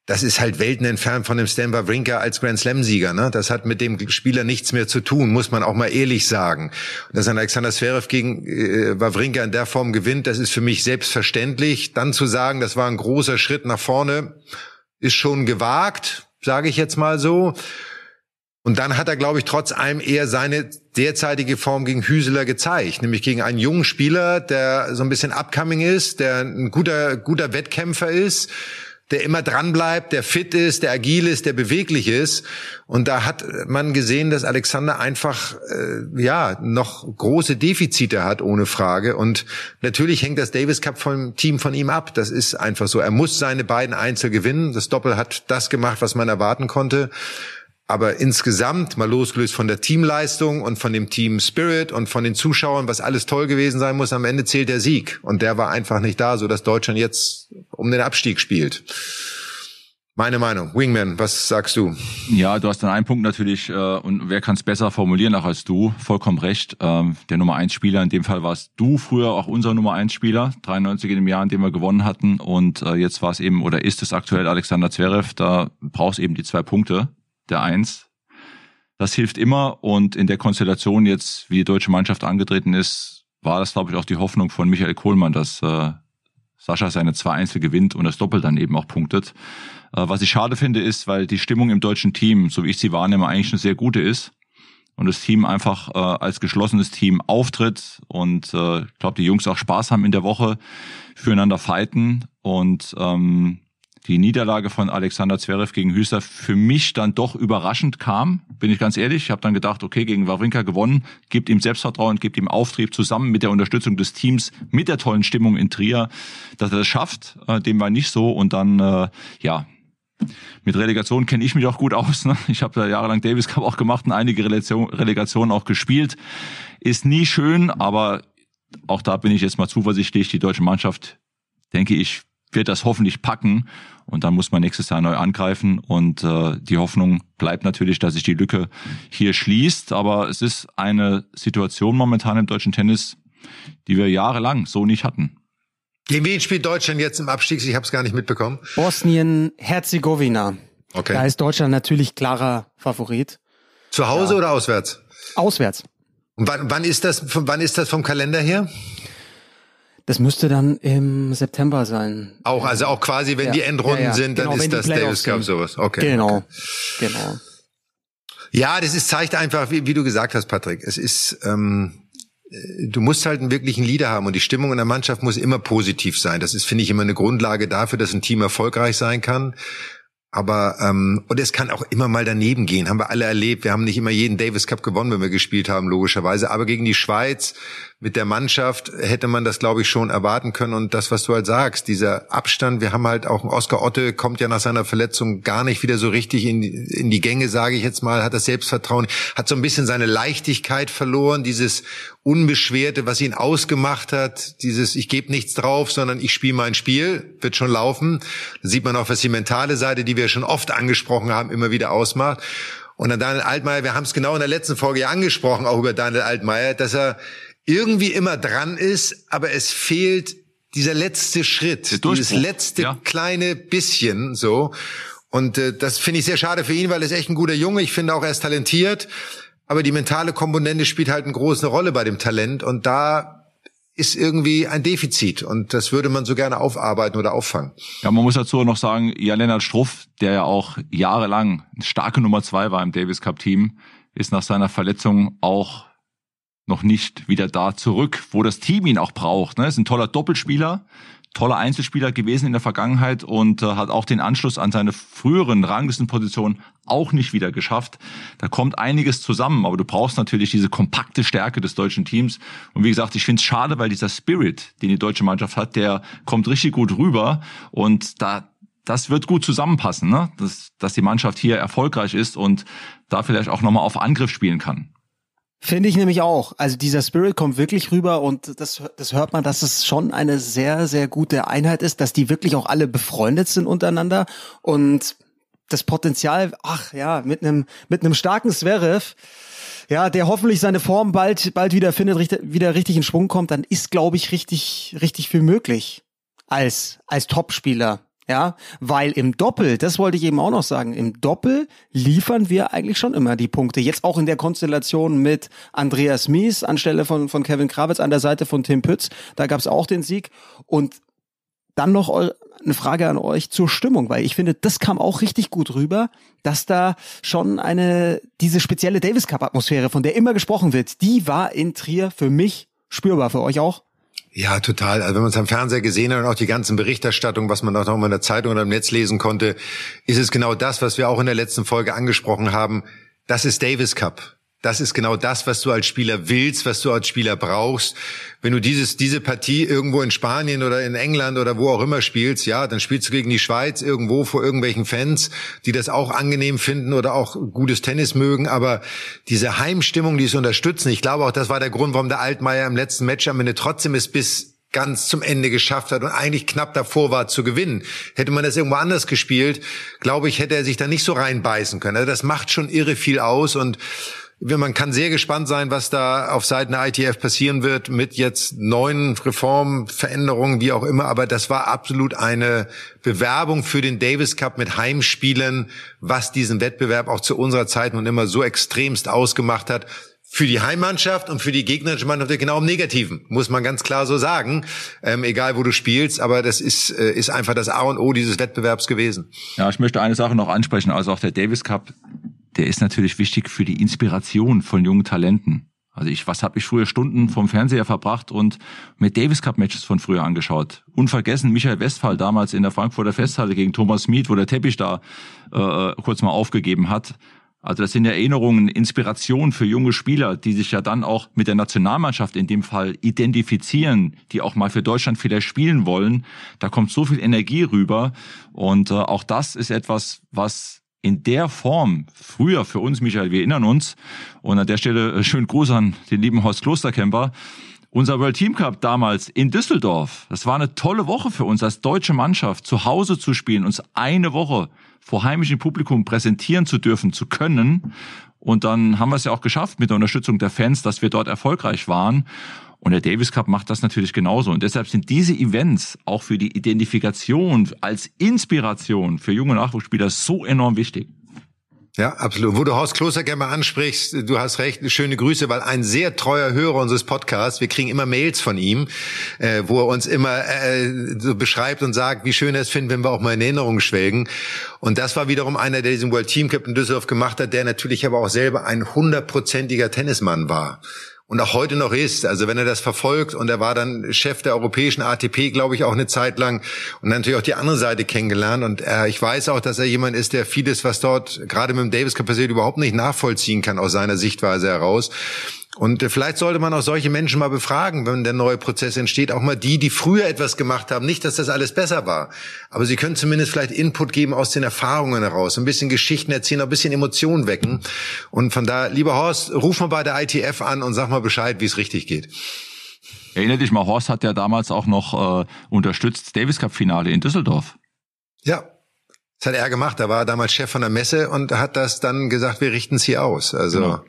das ist halt Welten entfernt von dem Stan Wawrinka als Grand Slam-Sieger. Ne? Das hat mit dem Spieler nichts mehr zu tun, muss man auch mal ehrlich sagen. dass ein Alexander Zverev gegen äh, Wawrinka in der Form gewinnt, das ist für mich selbstverständlich. Dann zu sagen, das war ein großer Schritt nach vorne, ist schon gewagt, sage ich jetzt mal so. Und dann hat er, glaube ich, trotz allem eher seine derzeitige Form gegen Hüseler gezeigt, nämlich gegen einen jungen Spieler, der so ein bisschen upcoming ist, der ein guter, guter Wettkämpfer ist der immer dran bleibt, der fit ist, der agil ist, der beweglich ist. Und da hat man gesehen, dass Alexander einfach äh, ja noch große Defizite hat, ohne Frage. Und natürlich hängt das Davis Cup vom Team von ihm ab. Das ist einfach so. Er muss seine beiden Einzel gewinnen. Das Doppel hat das gemacht, was man erwarten konnte. Aber insgesamt, mal losgelöst von der Teamleistung und von dem Team Spirit und von den Zuschauern, was alles toll gewesen sein muss, am Ende zählt der Sieg. Und der war einfach nicht da, so dass Deutschland jetzt um den Abstieg spielt. Meine Meinung. Wingman, was sagst du? Ja, du hast dann einen Punkt natürlich, äh, und wer kann es besser formulieren auch als du? Vollkommen recht. Ähm, der Nummer eins Spieler, in dem Fall warst du früher auch unser Nummer eins Spieler, 93 in dem Jahr, in dem wir gewonnen hatten. Und äh, jetzt war es eben, oder ist es aktuell Alexander Zverev, da brauchst eben die zwei Punkte der Eins. Das hilft immer und in der Konstellation jetzt, wie die deutsche Mannschaft angetreten ist, war das, glaube ich, auch die Hoffnung von Michael Kohlmann, dass äh, Sascha seine zwei Einzel gewinnt und das Doppel dann eben auch punktet. Äh, was ich schade finde, ist, weil die Stimmung im deutschen Team, so wie ich sie wahrnehme, eigentlich eine sehr gute ist und das Team einfach äh, als geschlossenes Team auftritt und äh, ich glaube, die Jungs auch Spaß haben in der Woche, füreinander fighten und ähm, die Niederlage von Alexander Zverev gegen Hüster für mich dann doch überraschend kam, bin ich ganz ehrlich. Ich habe dann gedacht, okay, gegen Wawrinka gewonnen, gibt ihm Selbstvertrauen, gibt ihm Auftrieb zusammen mit der Unterstützung des Teams, mit der tollen Stimmung in Trier, dass er das schafft. Äh, dem war nicht so und dann, äh, ja, mit Relegation kenne ich mich auch gut aus. Ne? Ich habe da jahrelang Davis Cup auch gemacht und einige Relegationen auch gespielt. Ist nie schön, aber auch da bin ich jetzt mal zuversichtlich. Die deutsche Mannschaft, denke ich, wird das hoffentlich packen und dann muss man nächstes Jahr neu angreifen und äh, die Hoffnung bleibt natürlich, dass sich die Lücke hier schließt, aber es ist eine Situation momentan im deutschen Tennis, die wir jahrelang so nicht hatten. Gegen wen spielt Deutschland jetzt im Abstieg? Ich habe es gar nicht mitbekommen. Bosnien-Herzegowina. Okay. Da ist Deutschland natürlich klarer Favorit. Zu Hause ja. oder auswärts? Auswärts. Und wann, wann ist das? Wann ist das vom Kalender her? Das müsste dann im September sein. Auch, also auch quasi, wenn ja. die Endrunden ja, ja. sind, dann genau, ist das Davis Cup sowas. Okay. Genau. Okay. Genau. Ja, das ist, zeigt einfach, wie, wie du gesagt hast, Patrick. Es ist, ähm, äh, du musst halt einen wirklichen Leader haben und die Stimmung in der Mannschaft muss immer positiv sein. Das ist, finde ich, immer eine Grundlage dafür, dass ein Team erfolgreich sein kann. Aber ähm, und es kann auch immer mal daneben gehen, haben wir alle erlebt. Wir haben nicht immer jeden Davis Cup gewonnen, wenn wir gespielt haben, logischerweise. Aber gegen die Schweiz mit der Mannschaft hätte man das, glaube ich, schon erwarten können. Und das, was du halt sagst, dieser Abstand, wir haben halt auch Oscar Otte, kommt ja nach seiner Verletzung gar nicht wieder so richtig in, in die Gänge, sage ich jetzt mal, hat das Selbstvertrauen, hat so ein bisschen seine Leichtigkeit verloren, dieses Unbeschwerte, was ihn ausgemacht hat, dieses ich gebe nichts drauf, sondern ich spiele mein Spiel, wird schon laufen. Da sieht man auch, was die mentale Seite, die wir schon oft angesprochen haben, immer wieder ausmacht. Und dann Daniel Altmaier, wir haben es genau in der letzten Folge ja angesprochen, auch über Daniel Altmaier, dass er irgendwie immer dran ist, aber es fehlt dieser letzte Schritt, dieses letzte ja. kleine bisschen so. Und äh, das finde ich sehr schade für ihn, weil er ist echt ein guter Junge. Ich finde auch, er ist talentiert. Aber die mentale Komponente spielt halt eine große Rolle bei dem Talent. Und da ist irgendwie ein Defizit. Und das würde man so gerne aufarbeiten oder auffangen. Ja, man muss dazu noch sagen, Jan-Lennart Struff, der ja auch jahrelang eine starke Nummer zwei war im Davis Cup Team, ist nach seiner Verletzung auch noch nicht wieder da zurück, wo das Team ihn auch braucht. Ne? Ist ein toller Doppelspieler, toller Einzelspieler gewesen in der Vergangenheit und äh, hat auch den Anschluss an seine früheren Ranglistenpositionen auch nicht wieder geschafft. Da kommt einiges zusammen, aber du brauchst natürlich diese kompakte Stärke des deutschen Teams. Und wie gesagt, ich finde es schade, weil dieser Spirit, den die deutsche Mannschaft hat, der kommt richtig gut rüber und da das wird gut zusammenpassen, ne? dass, dass die Mannschaft hier erfolgreich ist und da vielleicht auch nochmal auf Angriff spielen kann. Finde ich nämlich auch. Also dieser Spirit kommt wirklich rüber und das, das hört man, dass es schon eine sehr, sehr gute Einheit ist, dass die wirklich auch alle befreundet sind untereinander und das Potenzial, ach ja, mit einem, mit einem starken Zverev, ja, der hoffentlich seine Form bald, bald wieder findet, wieder richtig in Schwung kommt, dann ist, glaube ich, richtig, richtig viel möglich als, als Topspieler Ja, weil im Doppel, das wollte ich eben auch noch sagen, im Doppel liefern wir eigentlich schon immer die Punkte. Jetzt auch in der Konstellation mit Andreas Mies anstelle von, von Kevin Krawitz an der Seite von Tim Pütz. Da gab's auch den Sieg. Und dann noch eine Frage an euch zur Stimmung, weil ich finde, das kam auch richtig gut rüber, dass da schon eine, diese spezielle Davis Cup Atmosphäre, von der immer gesprochen wird, die war in Trier für mich spürbar, für euch auch? Ja, total. Also wenn man es am Fernseher gesehen hat und auch die ganzen Berichterstattungen, was man auch noch mal in der Zeitung oder im Netz lesen konnte, ist es genau das, was wir auch in der letzten Folge angesprochen haben. Das ist Davis Cup. Das ist genau das, was du als Spieler willst, was du als Spieler brauchst. Wenn du dieses, diese Partie irgendwo in Spanien oder in England oder wo auch immer spielst, ja, dann spielst du gegen die Schweiz irgendwo vor irgendwelchen Fans, die das auch angenehm finden oder auch gutes Tennis mögen. Aber diese Heimstimmung, die es unterstützen, ich glaube auch, das war der Grund, warum der Altmaier im letzten Match am Ende trotzdem es bis ganz zum Ende geschafft hat und eigentlich knapp davor war zu gewinnen. Hätte man das irgendwo anders gespielt, glaube ich, hätte er sich da nicht so reinbeißen können. Also das macht schon irre viel aus und man kann sehr gespannt sein, was da auf Seiten der ITF passieren wird mit jetzt neuen Reformen, Veränderungen, wie auch immer. Aber das war absolut eine Bewerbung für den Davis Cup mit Heimspielen, was diesen Wettbewerb auch zu unserer Zeit nun immer so extremst ausgemacht hat für die Heimmannschaft und für die gegnerische Mannschaft genau im Negativen, muss man ganz klar so sagen. Ähm, egal wo du spielst, aber das ist, äh, ist einfach das A und O dieses Wettbewerbs gewesen. Ja, ich möchte eine Sache noch ansprechen. Also auch der Davis Cup der ist natürlich wichtig für die Inspiration von jungen Talenten. Also ich, was habe ich früher Stunden vom Fernseher verbracht und mir Davis Cup Matches von früher angeschaut. Unvergessen Michael Westphal damals in der Frankfurter Festhalle gegen Thomas Mead, wo der Teppich da äh, kurz mal aufgegeben hat. Also das sind Erinnerungen, Inspiration für junge Spieler, die sich ja dann auch mit der Nationalmannschaft in dem Fall identifizieren, die auch mal für Deutschland vielleicht spielen wollen. Da kommt so viel Energie rüber und äh, auch das ist etwas, was in der Form früher für uns, Michael, wir erinnern uns, und an der Stelle äh, schönen Gruß an den lieben Horst Klosterkemper, unser World Team Cup damals in Düsseldorf, das war eine tolle Woche für uns als deutsche Mannschaft, zu Hause zu spielen, uns eine Woche vor heimischem Publikum präsentieren zu dürfen, zu können. Und dann haben wir es ja auch geschafft mit der Unterstützung der Fans, dass wir dort erfolgreich waren. Und der Davis Cup macht das natürlich genauso. Und deshalb sind diese Events auch für die Identifikation als Inspiration für junge Nachwuchsspieler so enorm wichtig. Ja, absolut. Wo du Horst Kloster gerne mal ansprichst, du hast recht, schöne Grüße, weil ein sehr treuer Hörer unseres Podcasts, wir kriegen immer Mails von ihm, äh, wo er uns immer äh, so beschreibt und sagt, wie schön er es findet, wenn wir auch mal in Erinnerung schwelgen. Und das war wiederum einer, der diesen World Team Cup in Düsseldorf gemacht hat, der natürlich aber auch selber ein hundertprozentiger Tennismann war und auch heute noch ist. Also wenn er das verfolgt und er war dann Chef der europäischen ATP, glaube ich, auch eine Zeit lang und natürlich auch die andere Seite kennengelernt. Und äh, ich weiß auch, dass er jemand ist, der vieles, was dort gerade mit dem Davis Cup passiert, überhaupt nicht nachvollziehen kann aus seiner Sichtweise heraus. Und äh, vielleicht sollte man auch solche Menschen mal befragen, wenn der neue Prozess entsteht, auch mal die, die früher etwas gemacht haben. Nicht, dass das alles besser war, aber sie können zumindest vielleicht Input geben aus den Erfahrungen heraus, ein bisschen Geschichten erzählen, ein bisschen Emotionen wecken. Und von da, lieber Horst, ruf mal bei der ITF an und sag mal Bescheid, wie es richtig geht. Erinner dich mal, Horst hat ja damals auch noch äh, unterstützt Davis Cup Finale in Düsseldorf. Ja, das hat er gemacht. Da war er damals Chef von der Messe und hat das dann gesagt, wir richten es hier aus. Also genau.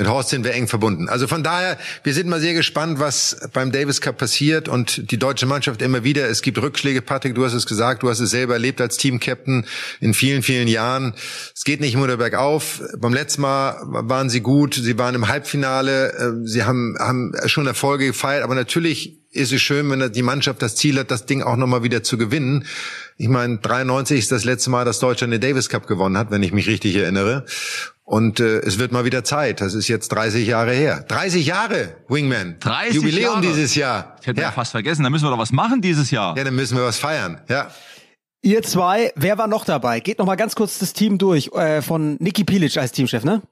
Mit Horst sind wir eng verbunden. Also von daher, wir sind mal sehr gespannt, was beim Davis Cup passiert und die deutsche Mannschaft immer wieder. Es gibt Rückschläge, Patrick, du hast es gesagt, du hast es selber erlebt als Team-Captain in vielen, vielen Jahren. Es geht nicht immer nur bergauf. Beim letzten Mal waren sie gut, sie waren im Halbfinale, äh, sie haben, haben schon Erfolge gefeiert, aber natürlich ist es schön, wenn die Mannschaft das Ziel hat, das Ding auch nochmal wieder zu gewinnen. Ich meine, 93 ist das letzte Mal, dass Deutschland den Davis Cup gewonnen hat, wenn ich mich richtig erinnere. Und äh, es wird mal wieder Zeit. Das ist jetzt 30 Jahre her. 30 Jahre, Wingman. 30 Jubiläum Jahre. dieses Jahr. Ich hätte ja. fast vergessen. Da müssen wir doch was machen dieses Jahr. Ja, dann müssen wir was feiern. Ja. Ihr zwei, wer war noch dabei? Geht noch mal ganz kurz das Team durch äh, von Niki Pilic als Teamchef, ne?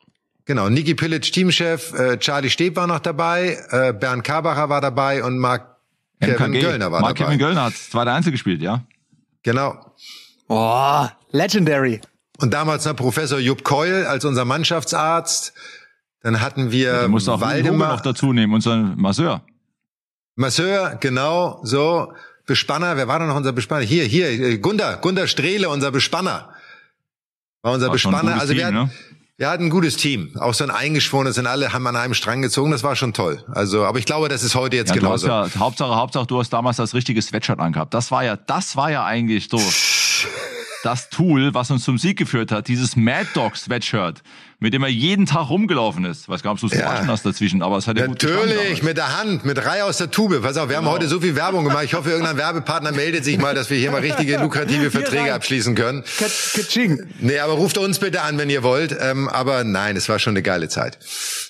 Genau, Niki Pilic Teamchef, äh, Charlie Steb war noch dabei, äh, Bernd Karbacher war dabei und Mark Kevin Göllner war Mark dabei. Kevin Göllner hat zweite Einzel gespielt, ja. Genau. Oh, legendary. Und damals noch Professor Jupp Keul als unser Mannschaftsarzt. Dann hatten wir ja, musst auch Waldemar noch dazu nehmen, unseren Masseur. Masseur, genau, so. Bespanner, wer war denn noch unser Bespanner? Hier, hier, Gunda, Gunda Strehle, unser Bespanner. War unser war Bespanner. Also wir, Team, hatten, ne? Wir hatten ein gutes Team. Auch so ein eingeschworenes sind alle, haben an einem Strang gezogen. Das war schon toll. Also, aber ich glaube, das ist heute jetzt ja, genauso. Ja, Hauptsache, Hauptsache, du hast damals das richtige Sweatshirt angehabt. Das war ja, das war ja eigentlich so das Tool, was uns zum Sieg geführt hat. Dieses Mad Dog Sweatshirt mit dem er jeden Tag rumgelaufen ist. Weiß gar nicht, ob du es ja. hast dazwischen, aber es hat ja gut Natürlich, mit der Hand, mit Reihe aus der Tube. Pass auf, wir genau. haben heute so viel Werbung gemacht. Ich hoffe, irgendein Werbepartner meldet sich mal, dass wir hier mal richtige lukrative Verträge abschließen können. Katsching. Nee, aber ruft uns bitte an, wenn ihr wollt. Ähm, aber nein, es war schon eine geile Zeit.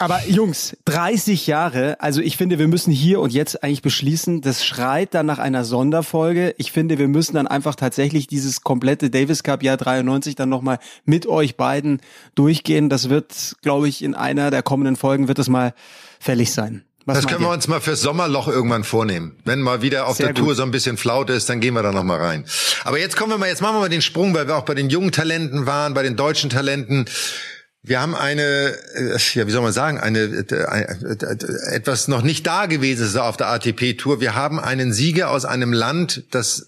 Aber Jungs, 30 Jahre, also ich finde, wir müssen hier und jetzt eigentlich beschließen, das schreit dann nach einer Sonderfolge. Ich finde, wir müssen dann einfach tatsächlich dieses komplette Davis Cup Jahr 93 dann nochmal mit euch beiden durchgehen. Das das wird, glaube ich, in einer der kommenden Folgen wird es mal fällig sein. Was das können wir uns mal fürs Sommerloch irgendwann vornehmen. Wenn mal wieder auf Sehr der gut. Tour so ein bisschen Flaute ist, dann gehen wir da noch mal rein. Aber jetzt kommen wir mal, jetzt machen wir mal den Sprung, weil wir auch bei den jungen Talenten waren, bei den deutschen Talenten. Wir haben eine, äh, ja, wie soll man sagen, eine, äh, eine etwas noch nicht da gewesen auf der ATP-Tour. Wir haben einen Sieger aus einem Land, das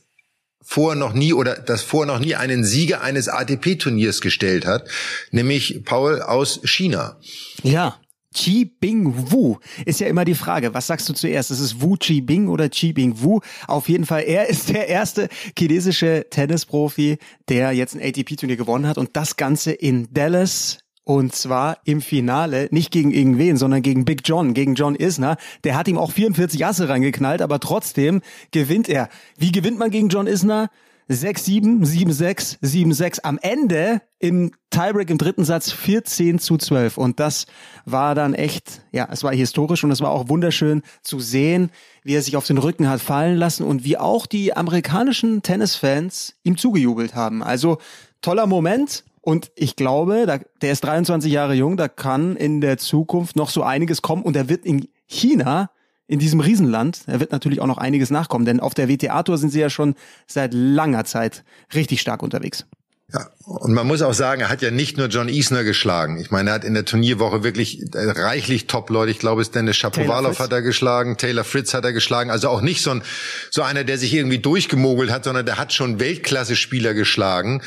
vor noch nie oder das vor noch nie einen Sieger eines ATP-Turniers gestellt hat, nämlich Paul aus China. Ja. Chi Bing Wu ist ja immer die Frage. Was sagst du zuerst? Ist es Wu Chi Bing oder Chi Bing Wu? Auf jeden Fall, er ist der erste chinesische Tennisprofi, der jetzt ein ATP-Turnier gewonnen hat und das Ganze in Dallas und zwar im Finale, nicht gegen irgendwen, sondern gegen Big John, gegen John Isner. Der hat ihm auch 44 Asse reingeknallt, aber trotzdem gewinnt er. Wie gewinnt man gegen John Isner? 6-7, 7-6, 7-6. Am Ende im Tiebreak im dritten Satz 14 zu 12. Und das war dann echt, ja, es war historisch und es war auch wunderschön zu sehen, wie er sich auf den Rücken hat fallen lassen und wie auch die amerikanischen Tennisfans ihm zugejubelt haben. Also toller Moment. Und ich glaube, da, der ist 23 Jahre jung, da kann in der Zukunft noch so einiges kommen und er wird in China, in diesem Riesenland, er wird natürlich auch noch einiges nachkommen, denn auf der WTA-Tour sind sie ja schon seit langer Zeit richtig stark unterwegs. Ja, und man muss auch sagen, er hat ja nicht nur John Isner geschlagen. Ich meine, er hat in der Turnierwoche wirklich äh, reichlich Top-Leute. Ich glaube, es Dennis Shapovalov hat er geschlagen, Taylor Fritz hat er geschlagen. Also auch nicht so ein, so einer, der sich irgendwie durchgemogelt hat, sondern der hat schon Weltklasse-Spieler geschlagen.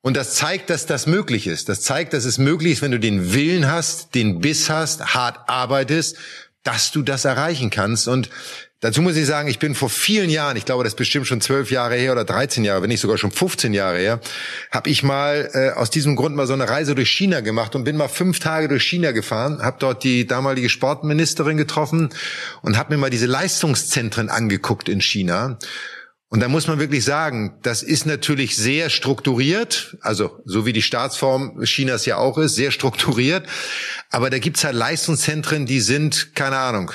Und das zeigt, dass das möglich ist. Das zeigt, dass es möglich ist, wenn du den Willen hast, den Biss hast, hart arbeitest, dass du das erreichen kannst. Und dazu muss ich sagen, ich bin vor vielen Jahren, ich glaube, das ist bestimmt schon zwölf Jahre her oder 13 Jahre, wenn nicht sogar schon 15 Jahre her, habe ich mal äh, aus diesem Grund mal so eine Reise durch China gemacht und bin mal fünf Tage durch China gefahren, habe dort die damalige Sportministerin getroffen und habe mir mal diese Leistungszentren angeguckt in China. Und da muss man wirklich sagen, das ist natürlich sehr strukturiert, also so wie die Staatsform Chinas ja auch ist, sehr strukturiert. Aber da gibt's halt Leistungszentren, die sind, keine Ahnung,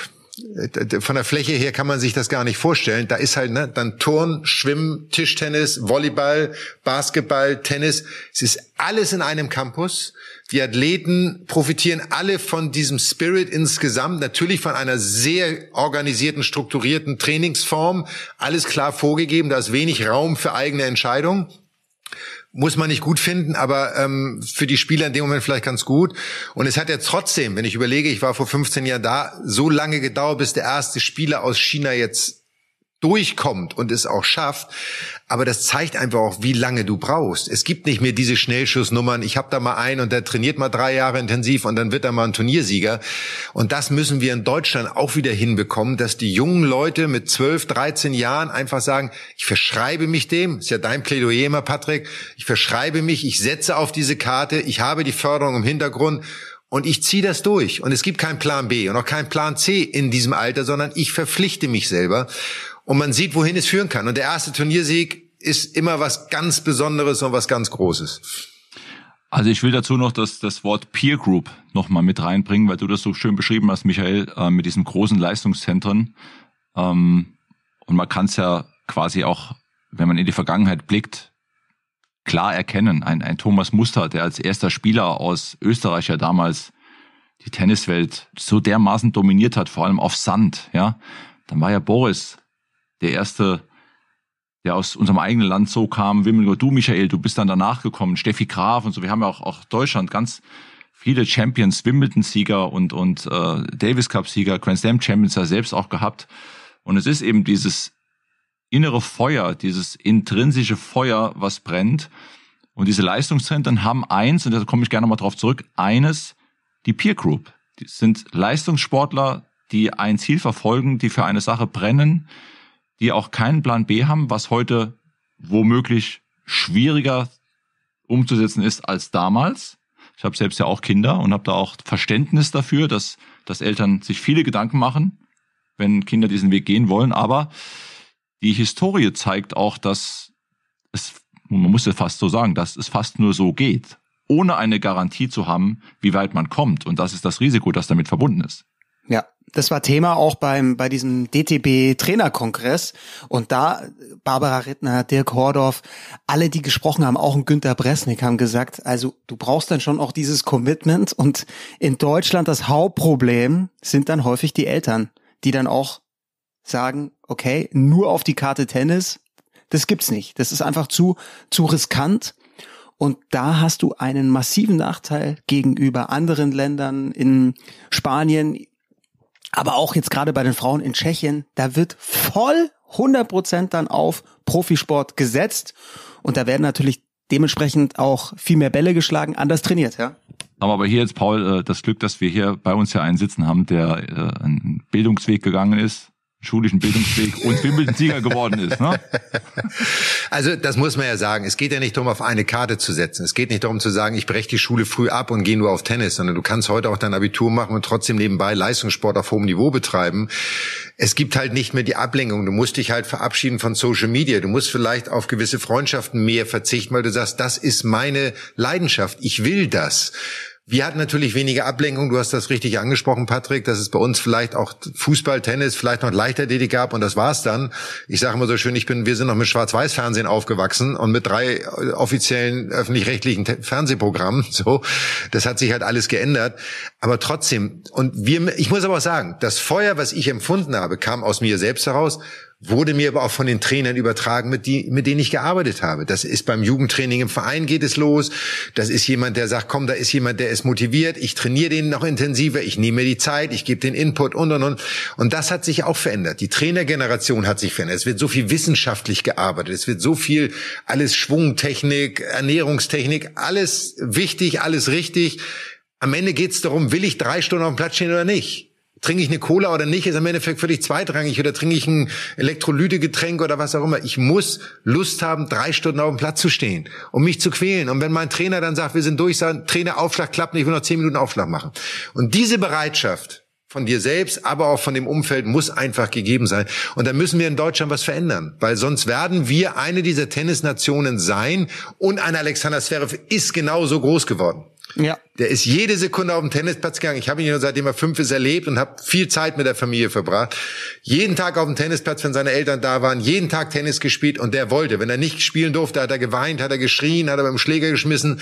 von der Fläche her kann man sich das gar nicht vorstellen. Da ist halt ne, dann Turn, Schwimmen, Tischtennis, Volleyball, Basketball, Tennis. Es ist alles in einem Campus. Die Athleten profitieren alle von diesem Spirit insgesamt, natürlich von einer sehr organisierten, strukturierten Trainingsform. Alles klar vorgegeben, da ist wenig Raum für eigene Entscheidungen muss man nicht gut finden, aber ähm, für die Spieler in dem Moment vielleicht ganz gut. Und es hat ja trotzdem, wenn ich überlege, ich war vor 15 Jahren da, so lange gedauert, bis der erste Spieler aus China jetzt durchkommt und es auch schafft. Aber das zeigt einfach auch, wie lange du brauchst. Es gibt nicht mehr diese Schnellschussnummern. Ich habe da mal einen und der trainiert mal drei Jahre intensiv und dann wird er mal ein Turniersieger. Und das müssen wir in Deutschland auch wieder hinbekommen, dass die jungen Leute mit 12, 13 Jahren einfach sagen, ich verschreibe mich dem. Ist ja dein Plädoyer immer, Patrick. Ich verschreibe mich, ich setze auf diese Karte, ich habe die Förderung im Hintergrund und ich ziehe das durch. Und es gibt keinen Plan B und auch keinen Plan C in diesem Alter, sondern ich verpflichte mich selber und man sieht, wohin es führen kann. Und der erste Turniersieg ist immer was ganz Besonderes und was ganz Großes. Also ich will dazu noch das, das Wort Peer Group nochmal mit reinbringen, weil du das so schön beschrieben hast, Michael, äh, mit diesen großen Leistungszentren. Ähm, und man kann es ja quasi auch, wenn man in die Vergangenheit blickt, klar erkennen. Ein, ein Thomas Muster, der als erster Spieler aus Österreich ja damals die Tenniswelt so dermaßen dominiert hat, vor allem auf Sand, ja. Dann war ja Boris der erste, der aus unserem eigenen Land so kam, Wimbledon, du Michael, du bist dann danach gekommen, Steffi Graf und so. Wir haben ja auch, auch Deutschland ganz viele Champions, Wimbledon-Sieger und, und äh, Davis Cup-Sieger, Grand Slam Champions ja selbst auch gehabt. Und es ist eben dieses innere Feuer, dieses intrinsische Feuer, was brennt. Und diese Leistungszentren haben eins, und da komme ich gerne mal drauf zurück, eines, die Peer Group. Die sind Leistungssportler, die ein Ziel verfolgen, die für eine Sache brennen, die auch keinen Plan B haben, was heute womöglich schwieriger umzusetzen ist als damals. Ich habe selbst ja auch Kinder und habe da auch Verständnis dafür, dass, dass Eltern sich viele Gedanken machen, wenn Kinder diesen Weg gehen wollen. Aber die Historie zeigt auch, dass es, man muss ja fast so sagen, dass es fast nur so geht, ohne eine Garantie zu haben, wie weit man kommt. Und das ist das Risiko, das damit verbunden ist. Ja, das war Thema auch beim bei diesem DTB Trainerkongress und da Barbara Rittner, Dirk Hordorf, alle die gesprochen haben, auch ein Günter Bresnik haben gesagt, also du brauchst dann schon auch dieses Commitment und in Deutschland das Hauptproblem sind dann häufig die Eltern, die dann auch sagen, okay, nur auf die Karte Tennis, das gibt's nicht. Das ist einfach zu zu riskant. Und da hast du einen massiven Nachteil gegenüber anderen Ländern in Spanien, aber auch jetzt gerade bei den Frauen in Tschechien, da wird voll 100 Prozent dann auf Profisport gesetzt und da werden natürlich dementsprechend auch viel mehr Bälle geschlagen, anders trainiert, ja. Haben aber hier jetzt, Paul, äh, das Glück, dass wir hier bei uns ja einen sitzen haben, der äh, einen Bildungsweg gegangen ist, schulischen Bildungsweg und Wimbledon-Sieger geworden ist. Ne? Also das muss man ja sagen. Es geht ja nicht darum, auf eine Karte zu setzen. Es geht nicht darum zu sagen, ich breche die Schule früh ab und gehe nur auf Tennis, sondern du kannst heute auch dein Abitur machen und trotzdem nebenbei Leistungssport auf hohem Niveau betreiben. Es gibt halt nicht mehr die Ablenkung. Du musst dich halt verabschieden von Social Media. Du musst vielleicht auf gewisse Freundschaften mehr verzichten, weil du sagst, das ist meine Leidenschaft. Ich will das. Wir hatten natürlich weniger Ablenkung. Du hast das richtig angesprochen, Patrick, dass es bei uns vielleicht auch Fußball, Tennis, vielleicht noch Leichtathletik gab und das war's dann. Ich sage immer so schön, ich bin, wir sind noch mit Schwarz-Weiß-Fernsehen aufgewachsen und mit drei äh, offiziellen öffentlich-rechtlichen Fernsehprogrammen. So, das hat sich halt alles geändert. Aber trotzdem, und wir, ich muss aber auch sagen, das Feuer, was ich empfunden habe, kam aus mir selbst heraus wurde mir aber auch von den Trainern übertragen, mit, die, mit denen ich gearbeitet habe. Das ist beim Jugendtraining im Verein geht es los. Das ist jemand, der sagt, komm, da ist jemand, der ist motiviert. Ich trainiere den noch intensiver. Ich nehme mir die Zeit. Ich gebe den Input und, und, und. Und das hat sich auch verändert. Die Trainergeneration hat sich verändert. Es wird so viel wissenschaftlich gearbeitet. Es wird so viel alles Schwungtechnik, Ernährungstechnik, alles wichtig, alles richtig. Am Ende geht es darum, will ich drei Stunden auf dem Platz stehen oder nicht? Trinke ich eine Cola oder nicht, ist am Endeffekt völlig zweitrangig oder trinke ich ein Elektrolytegetränk oder was auch immer. Ich muss Lust haben, drei Stunden auf dem Platz zu stehen, um mich zu quälen. Und wenn mein Trainer dann sagt, wir sind durch, sagt, Trainer, Aufschlag klappt nicht, ich will noch zehn Minuten Aufschlag machen. Und diese Bereitschaft, von dir selbst, aber auch von dem Umfeld muss einfach gegeben sein. Und da müssen wir in Deutschland was verändern, weil sonst werden wir eine dieser Tennisnationen sein und ein Alexander Zverev ist genauso groß geworden. Ja. Der ist jede Sekunde auf dem Tennisplatz gegangen. Ich habe ihn seitdem er fünf ist erlebt und habe viel Zeit mit der Familie verbracht. Jeden Tag auf dem Tennisplatz, wenn seine Eltern da waren, jeden Tag Tennis gespielt und der wollte. Wenn er nicht spielen durfte, hat er geweint, hat er geschrien, hat er beim Schläger geschmissen.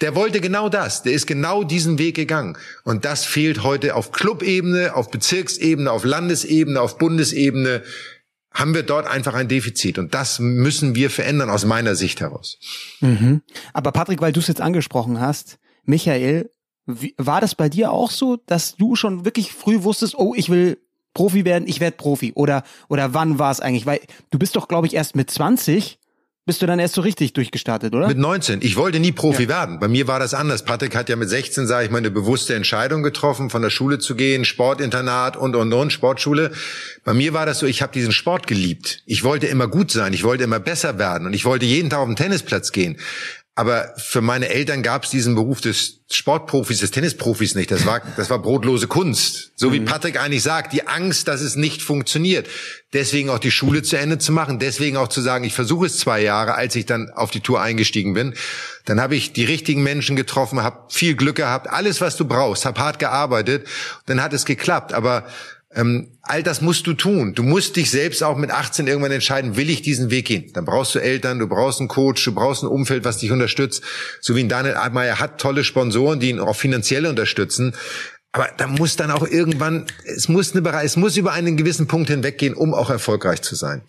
Der wollte genau das. Der ist genau diesen Weg gegangen. Und das fehlt heute auf Clubebene, auf Bezirksebene, auf Landesebene, auf Bundesebene haben wir dort einfach ein Defizit. Und das müssen wir verändern aus meiner Sicht heraus. Mhm. Aber Patrick, weil du es jetzt angesprochen hast, Michael, wie, war das bei dir auch so, dass du schon wirklich früh wusstest, oh, ich will Profi werden, ich werde Profi? Oder, oder wann war es eigentlich? Weil du bist doch, glaube ich, erst mit 20 bist du dann erst so richtig durchgestartet, oder? Mit 19. Ich wollte nie Profi ja. werden. Bei mir war das anders. Patrick hat ja mit 16, sage ich mal, eine bewusste Entscheidung getroffen, von der Schule zu gehen, Sportinternat und, und, und, Sportschule. Bei mir war das so, ich habe diesen Sport geliebt. Ich wollte immer gut sein, ich wollte immer besser werden und ich wollte jeden Tag auf den Tennisplatz gehen. Aber für meine Eltern gab es diesen Beruf des Sportprofis, des Tennisprofis nicht. Das war, das war brotlose Kunst. So wie mhm. Patrick eigentlich sagt, die Angst, dass es nicht funktioniert. Deswegen auch die Schule zu Ende zu machen, deswegen auch zu sagen, ich versuche es zwei Jahre, als ich dann auf die Tour eingestiegen bin. Dann habe ich die richtigen Menschen getroffen, habe viel Glück gehabt, alles, was du brauchst, habe hart gearbeitet. Dann hat es geklappt. Aber ähm, all das musst du tun. Du musst dich selbst auch mit 18 irgendwann entscheiden, will ich diesen Weg gehen? Dann brauchst du Eltern, du brauchst einen Coach, du brauchst ein Umfeld, was dich unterstützt. So wie Daniel Admeier hat tolle Sponsoren, die ihn auch finanziell unterstützen. Aber da muss dann auch irgendwann, es muss eine, es muss über einen gewissen Punkt hinweggehen, um auch erfolgreich zu sein.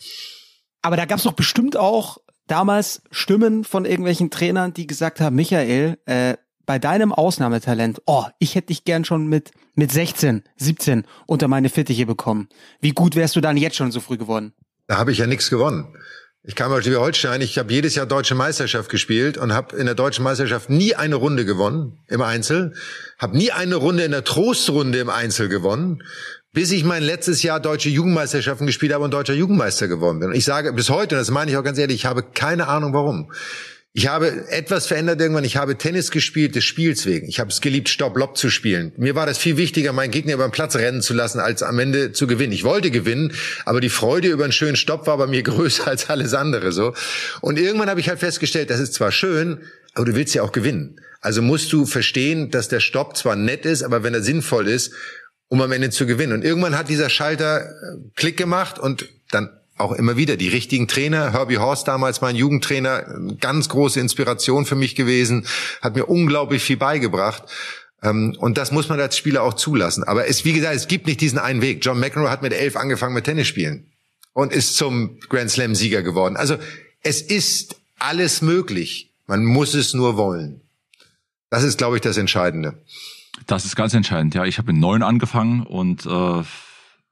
Aber da gab es doch bestimmt auch damals Stimmen von irgendwelchen Trainern, die gesagt haben, Michael, äh, bei deinem Ausnahmetalent, oh, ich hätte dich gern schon mit, mit 16, 17 unter meine Fittiche bekommen. Wie gut wärst du dann jetzt schon so früh geworden? Da habe ich ja nichts gewonnen. Ich kam aus Schleswig-Holstein. Ich habe jedes Jahr deutsche Meisterschaft gespielt und habe in der deutschen Meisterschaft nie eine Runde gewonnen im Einzel. Habe nie eine Runde in der Trostrunde im Einzel gewonnen bis ich mein letztes Jahr deutsche Jugendmeisterschaften gespielt habe und deutscher Jugendmeister geworden bin. Und ich sage bis heute, und das meine ich auch ganz ehrlich, ich habe keine Ahnung warum. Ich habe etwas verändert irgendwann. Ich habe Tennis gespielt des Spiels wegen. Ich habe es geliebt, Stopp-Lob zu spielen. Mir war das viel wichtiger, meinen Gegner über den Platz rennen zu lassen, als am Ende zu gewinnen. Ich wollte gewinnen, aber die Freude über einen schönen Stopp war bei mir größer als alles andere, so. Und irgendwann habe ich halt festgestellt, das ist zwar schön, aber du willst ja auch gewinnen. Also musst du verstehen, dass der Stopp zwar nett ist, aber wenn er sinnvoll ist, um am Ende zu gewinnen. Und irgendwann hat dieser Schalter äh, Klick gemacht und dann auch immer wieder die richtigen Trainer. Herbie Horst damals mein Jugendtrainer, ganz große Inspiration für mich gewesen, hat mir unglaublich viel beigebracht. Ähm, und das muss man als Spieler auch zulassen. Aber es, wie gesagt, es gibt nicht diesen einen Weg. John McEnroe hat mit elf angefangen mit Tennis spielen und ist zum Grand Slam Sieger geworden. Also es ist alles möglich. Man muss es nur wollen. Das ist, glaube ich, das Entscheidende. Das ist ganz entscheidend. Ja, ich habe in neun angefangen und äh,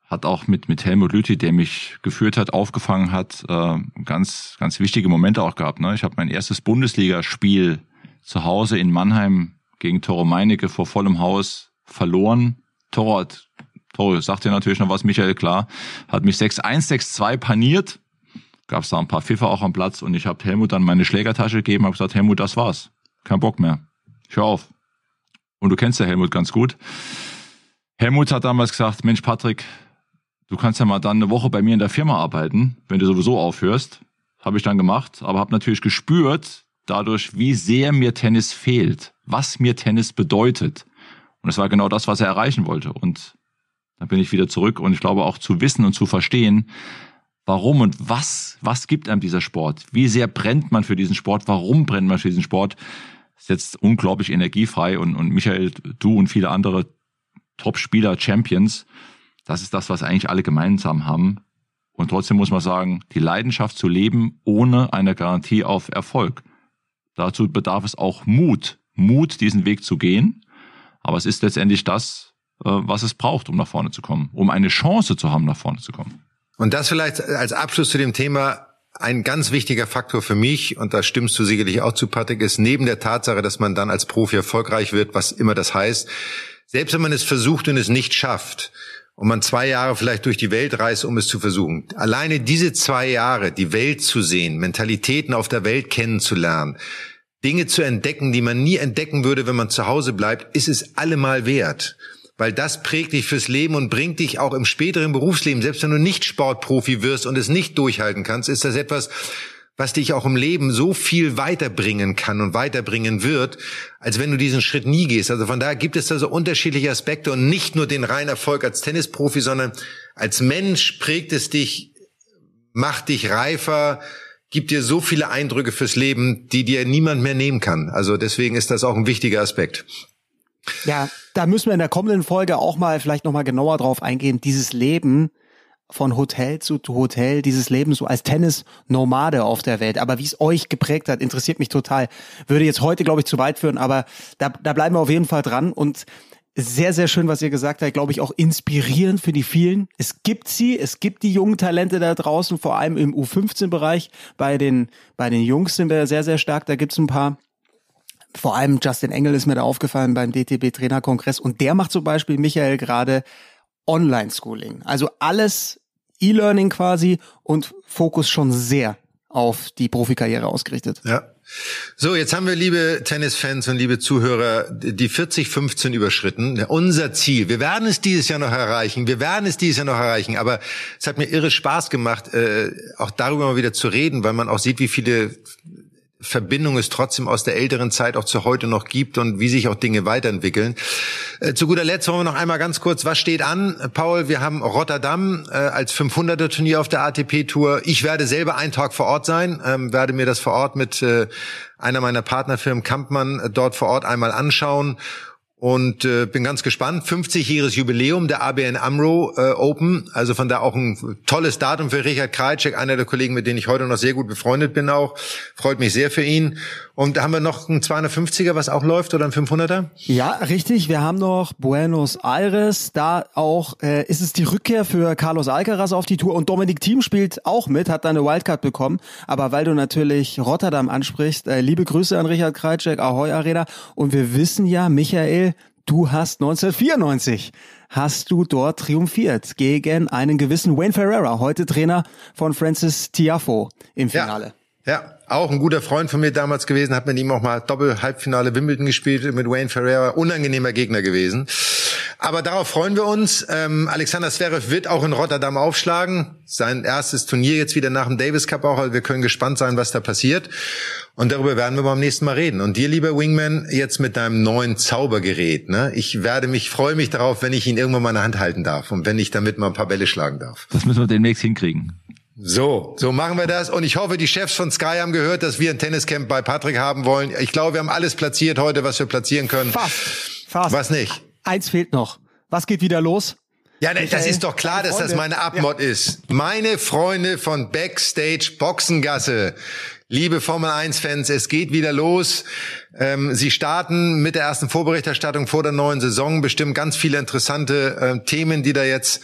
hat auch mit mit Helmut Lüthi, der mich geführt hat, aufgefangen hat, äh, ganz ganz wichtige Momente auch gehabt. Ne? Ich habe mein erstes Bundesligaspiel zu Hause in Mannheim gegen Toro Meinecke vor vollem Haus verloren. Toro hat Toro sagt ja natürlich noch was, Michael klar, hat mich 6-1, 6-2 paniert. Gab es da ein paar Pfiffer auch am Platz und ich habe Helmut dann meine Schlägertasche gegeben, habe gesagt, Helmut, das war's. Kein Bock mehr. Ich hör auf. Und du kennst ja Helmut ganz gut. Helmut hat damals gesagt, Mensch Patrick, du kannst ja mal dann eine Woche bei mir in der Firma arbeiten, wenn du sowieso aufhörst. Habe ich dann gemacht, aber habe natürlich gespürt dadurch, wie sehr mir Tennis fehlt, was mir Tennis bedeutet. Und es war genau das, was er erreichen wollte. Und dann bin ich wieder zurück und ich glaube auch zu wissen und zu verstehen, warum und was, was gibt einem dieser Sport? Wie sehr brennt man für diesen Sport? Warum brennt man für diesen Sport? ist jetzt unglaublich energiefrei und, und Michael, du und viele andere Top-Spieler, Champions, das ist das, was eigentlich alle gemeinsam haben. Und trotzdem muss man sagen, die Leidenschaft zu leben ohne eine Garantie auf Erfolg. Dazu bedarf es auch Mut, Mut, diesen Weg zu gehen. Aber es ist letztendlich das, äh, was es braucht, um nach vorne zu kommen, um eine Chance zu haben, nach vorne zu kommen. Und das vielleicht als Abschluss zu dem Thema, ein ganz wichtiger Faktor für mich, und da stimmst du sicherlich auch zu, Patrick, ist neben der Tatsache, dass man dann als Profi erfolgreich wird, was immer das heißt, selbst wenn man es versucht und es nicht schafft, und man zwei Jahre vielleicht durch die Welt reist, um es zu versuchen. Alleine diese zwei Jahre, die Welt zu sehen, Mentalitäten auf der Welt kennenzulernen, Dinge zu entdecken, die man nie entdecken würde, wenn man zu Hause bleibt, ist es allemal wert weil das prägt dich fürs Leben und bringt dich auch im späteren Berufsleben, selbst wenn du nicht Sportprofi wirst und es nicht durchhalten kannst, ist das etwas, was dich auch im Leben so viel weiterbringen kann und weiterbringen wird, als wenn du diesen Schritt nie gehst. Also von daher gibt es da so unterschiedliche Aspekte und nicht nur den reinen Erfolg als Tennisprofi, sondern als Mensch prägt es dich, macht dich reifer, gibt dir so viele Eindrücke fürs Leben, die dir niemand mehr nehmen kann. Also deswegen ist das auch ein wichtiger Aspekt. Ja, da müssen wir in der kommenden Folge auch mal vielleicht nochmal genauer drauf eingehen. Dieses Leben von Hotel zu Hotel, dieses Leben so als Tennis-Nomade auf der Welt. Aber wie es euch geprägt hat, interessiert mich total. Würde jetzt heute, glaube ich, zu weit führen, aber da, da bleiben wir auf jeden Fall dran und sehr, sehr schön, was ihr gesagt habt, glaube ich, auch inspirierend für die vielen. Es gibt sie, es gibt die jungen Talente da draußen, vor allem im U15-Bereich. Bei den, bei den Jungs sind wir sehr, sehr stark, da gibt es ein paar. Vor allem Justin Engel ist mir da aufgefallen beim DTB-Trainerkongress und der macht zum Beispiel, Michael, gerade Online-Schooling. Also alles E-Learning quasi und Fokus schon sehr auf die Profikarriere ausgerichtet. Ja. So, jetzt haben wir, liebe Tennisfans und liebe Zuhörer, die 40-15 überschritten. Unser Ziel. Wir werden es dieses Jahr noch erreichen. Wir werden es dieses Jahr noch erreichen. Aber es hat mir irre Spaß gemacht, äh, auch darüber mal wieder zu reden, weil man auch sieht, wie viele Verbindung es trotzdem aus der älteren Zeit auch zu heute noch gibt und wie sich auch Dinge weiterentwickeln. Äh, zu guter Letzt wollen wir noch einmal ganz kurz, was steht an? Paul, wir haben Rotterdam äh, als 500er Turnier auf der ATP-Tour. Ich werde selber einen Tag vor Ort sein, ähm, werde mir das vor Ort mit äh, einer meiner Partnerfirmen Kampmann dort vor Ort einmal anschauen und äh, bin ganz gespannt. 50-jähriges Jubiläum der ABN AMRO äh, Open, also von da auch ein tolles Datum für Richard Krajcek, einer der Kollegen, mit denen ich heute noch sehr gut befreundet bin auch. Freut mich sehr für ihn. Und haben wir noch ein 250er, was auch läuft, oder ein 500er? Ja, richtig. Wir haben noch Buenos Aires. Da auch äh, ist es die Rückkehr für Carlos Alcaraz auf die Tour. Und Dominik Thiem spielt auch mit, hat da eine Wildcard bekommen. Aber weil du natürlich Rotterdam ansprichst, äh, liebe Grüße an Richard Krajcek, Ahoy Arena. Und wir wissen ja, Michael, Du hast 1994 hast du dort triumphiert gegen einen gewissen Wayne Ferreira, heute Trainer von Francis Tiafo im Finale. Ja, ja. auch ein guter Freund von mir damals gewesen, hat mit ihm auch mal Doppel-Halbfinale Wimbledon gespielt mit Wayne Ferreira, unangenehmer Gegner gewesen. Aber darauf freuen wir uns. Ähm, Alexander Zverev wird auch in Rotterdam aufschlagen. Sein erstes Turnier jetzt wieder nach dem Davis Cup auch. Also wir können gespannt sein, was da passiert. Und darüber werden wir beim nächsten Mal reden. Und dir, lieber Wingman, jetzt mit deinem neuen Zaubergerät. Ne? Ich werde mich, freue mich darauf, wenn ich ihn irgendwann mal in der Hand halten darf und wenn ich damit mal ein paar Bälle schlagen darf. Das müssen wir demnächst hinkriegen. So, so machen wir das. Und ich hoffe, die Chefs von Sky haben gehört, dass wir ein Tenniscamp bei Patrick haben wollen. Ich glaube, wir haben alles platziert heute, was wir platzieren können. Fast. Fast. Was nicht? Eins fehlt noch. Was geht wieder los? Ja, ne, das ist doch klar, dass das meine Abmod ja. ist. Meine Freunde von Backstage Boxengasse. Liebe Formel 1-Fans, es geht wieder los. Ähm, Sie starten mit der ersten Vorberichterstattung vor der neuen Saison. Bestimmt ganz viele interessante äh, Themen, die da jetzt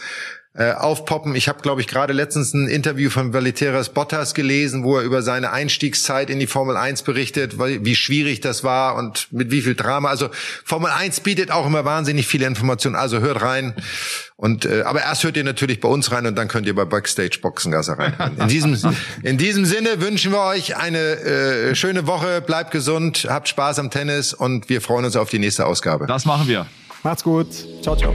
äh, aufpoppen. Ich habe, glaube ich, gerade letztens ein Interview von Valiteras Bottas gelesen, wo er über seine Einstiegszeit in die Formel 1 berichtet, wie schwierig das war und mit wie viel Drama. Also Formel 1 bietet auch immer wahnsinnig viele Informationen. Also hört rein. Und äh, aber erst hört ihr natürlich bei uns rein und dann könnt ihr bei Backstage Boxengasse rein. In diesem in diesem Sinne wünschen wir euch eine äh, schöne Woche. Bleibt gesund, habt Spaß am Tennis und wir freuen uns auf die nächste Ausgabe. Das machen wir. Macht's gut. Ciao ciao.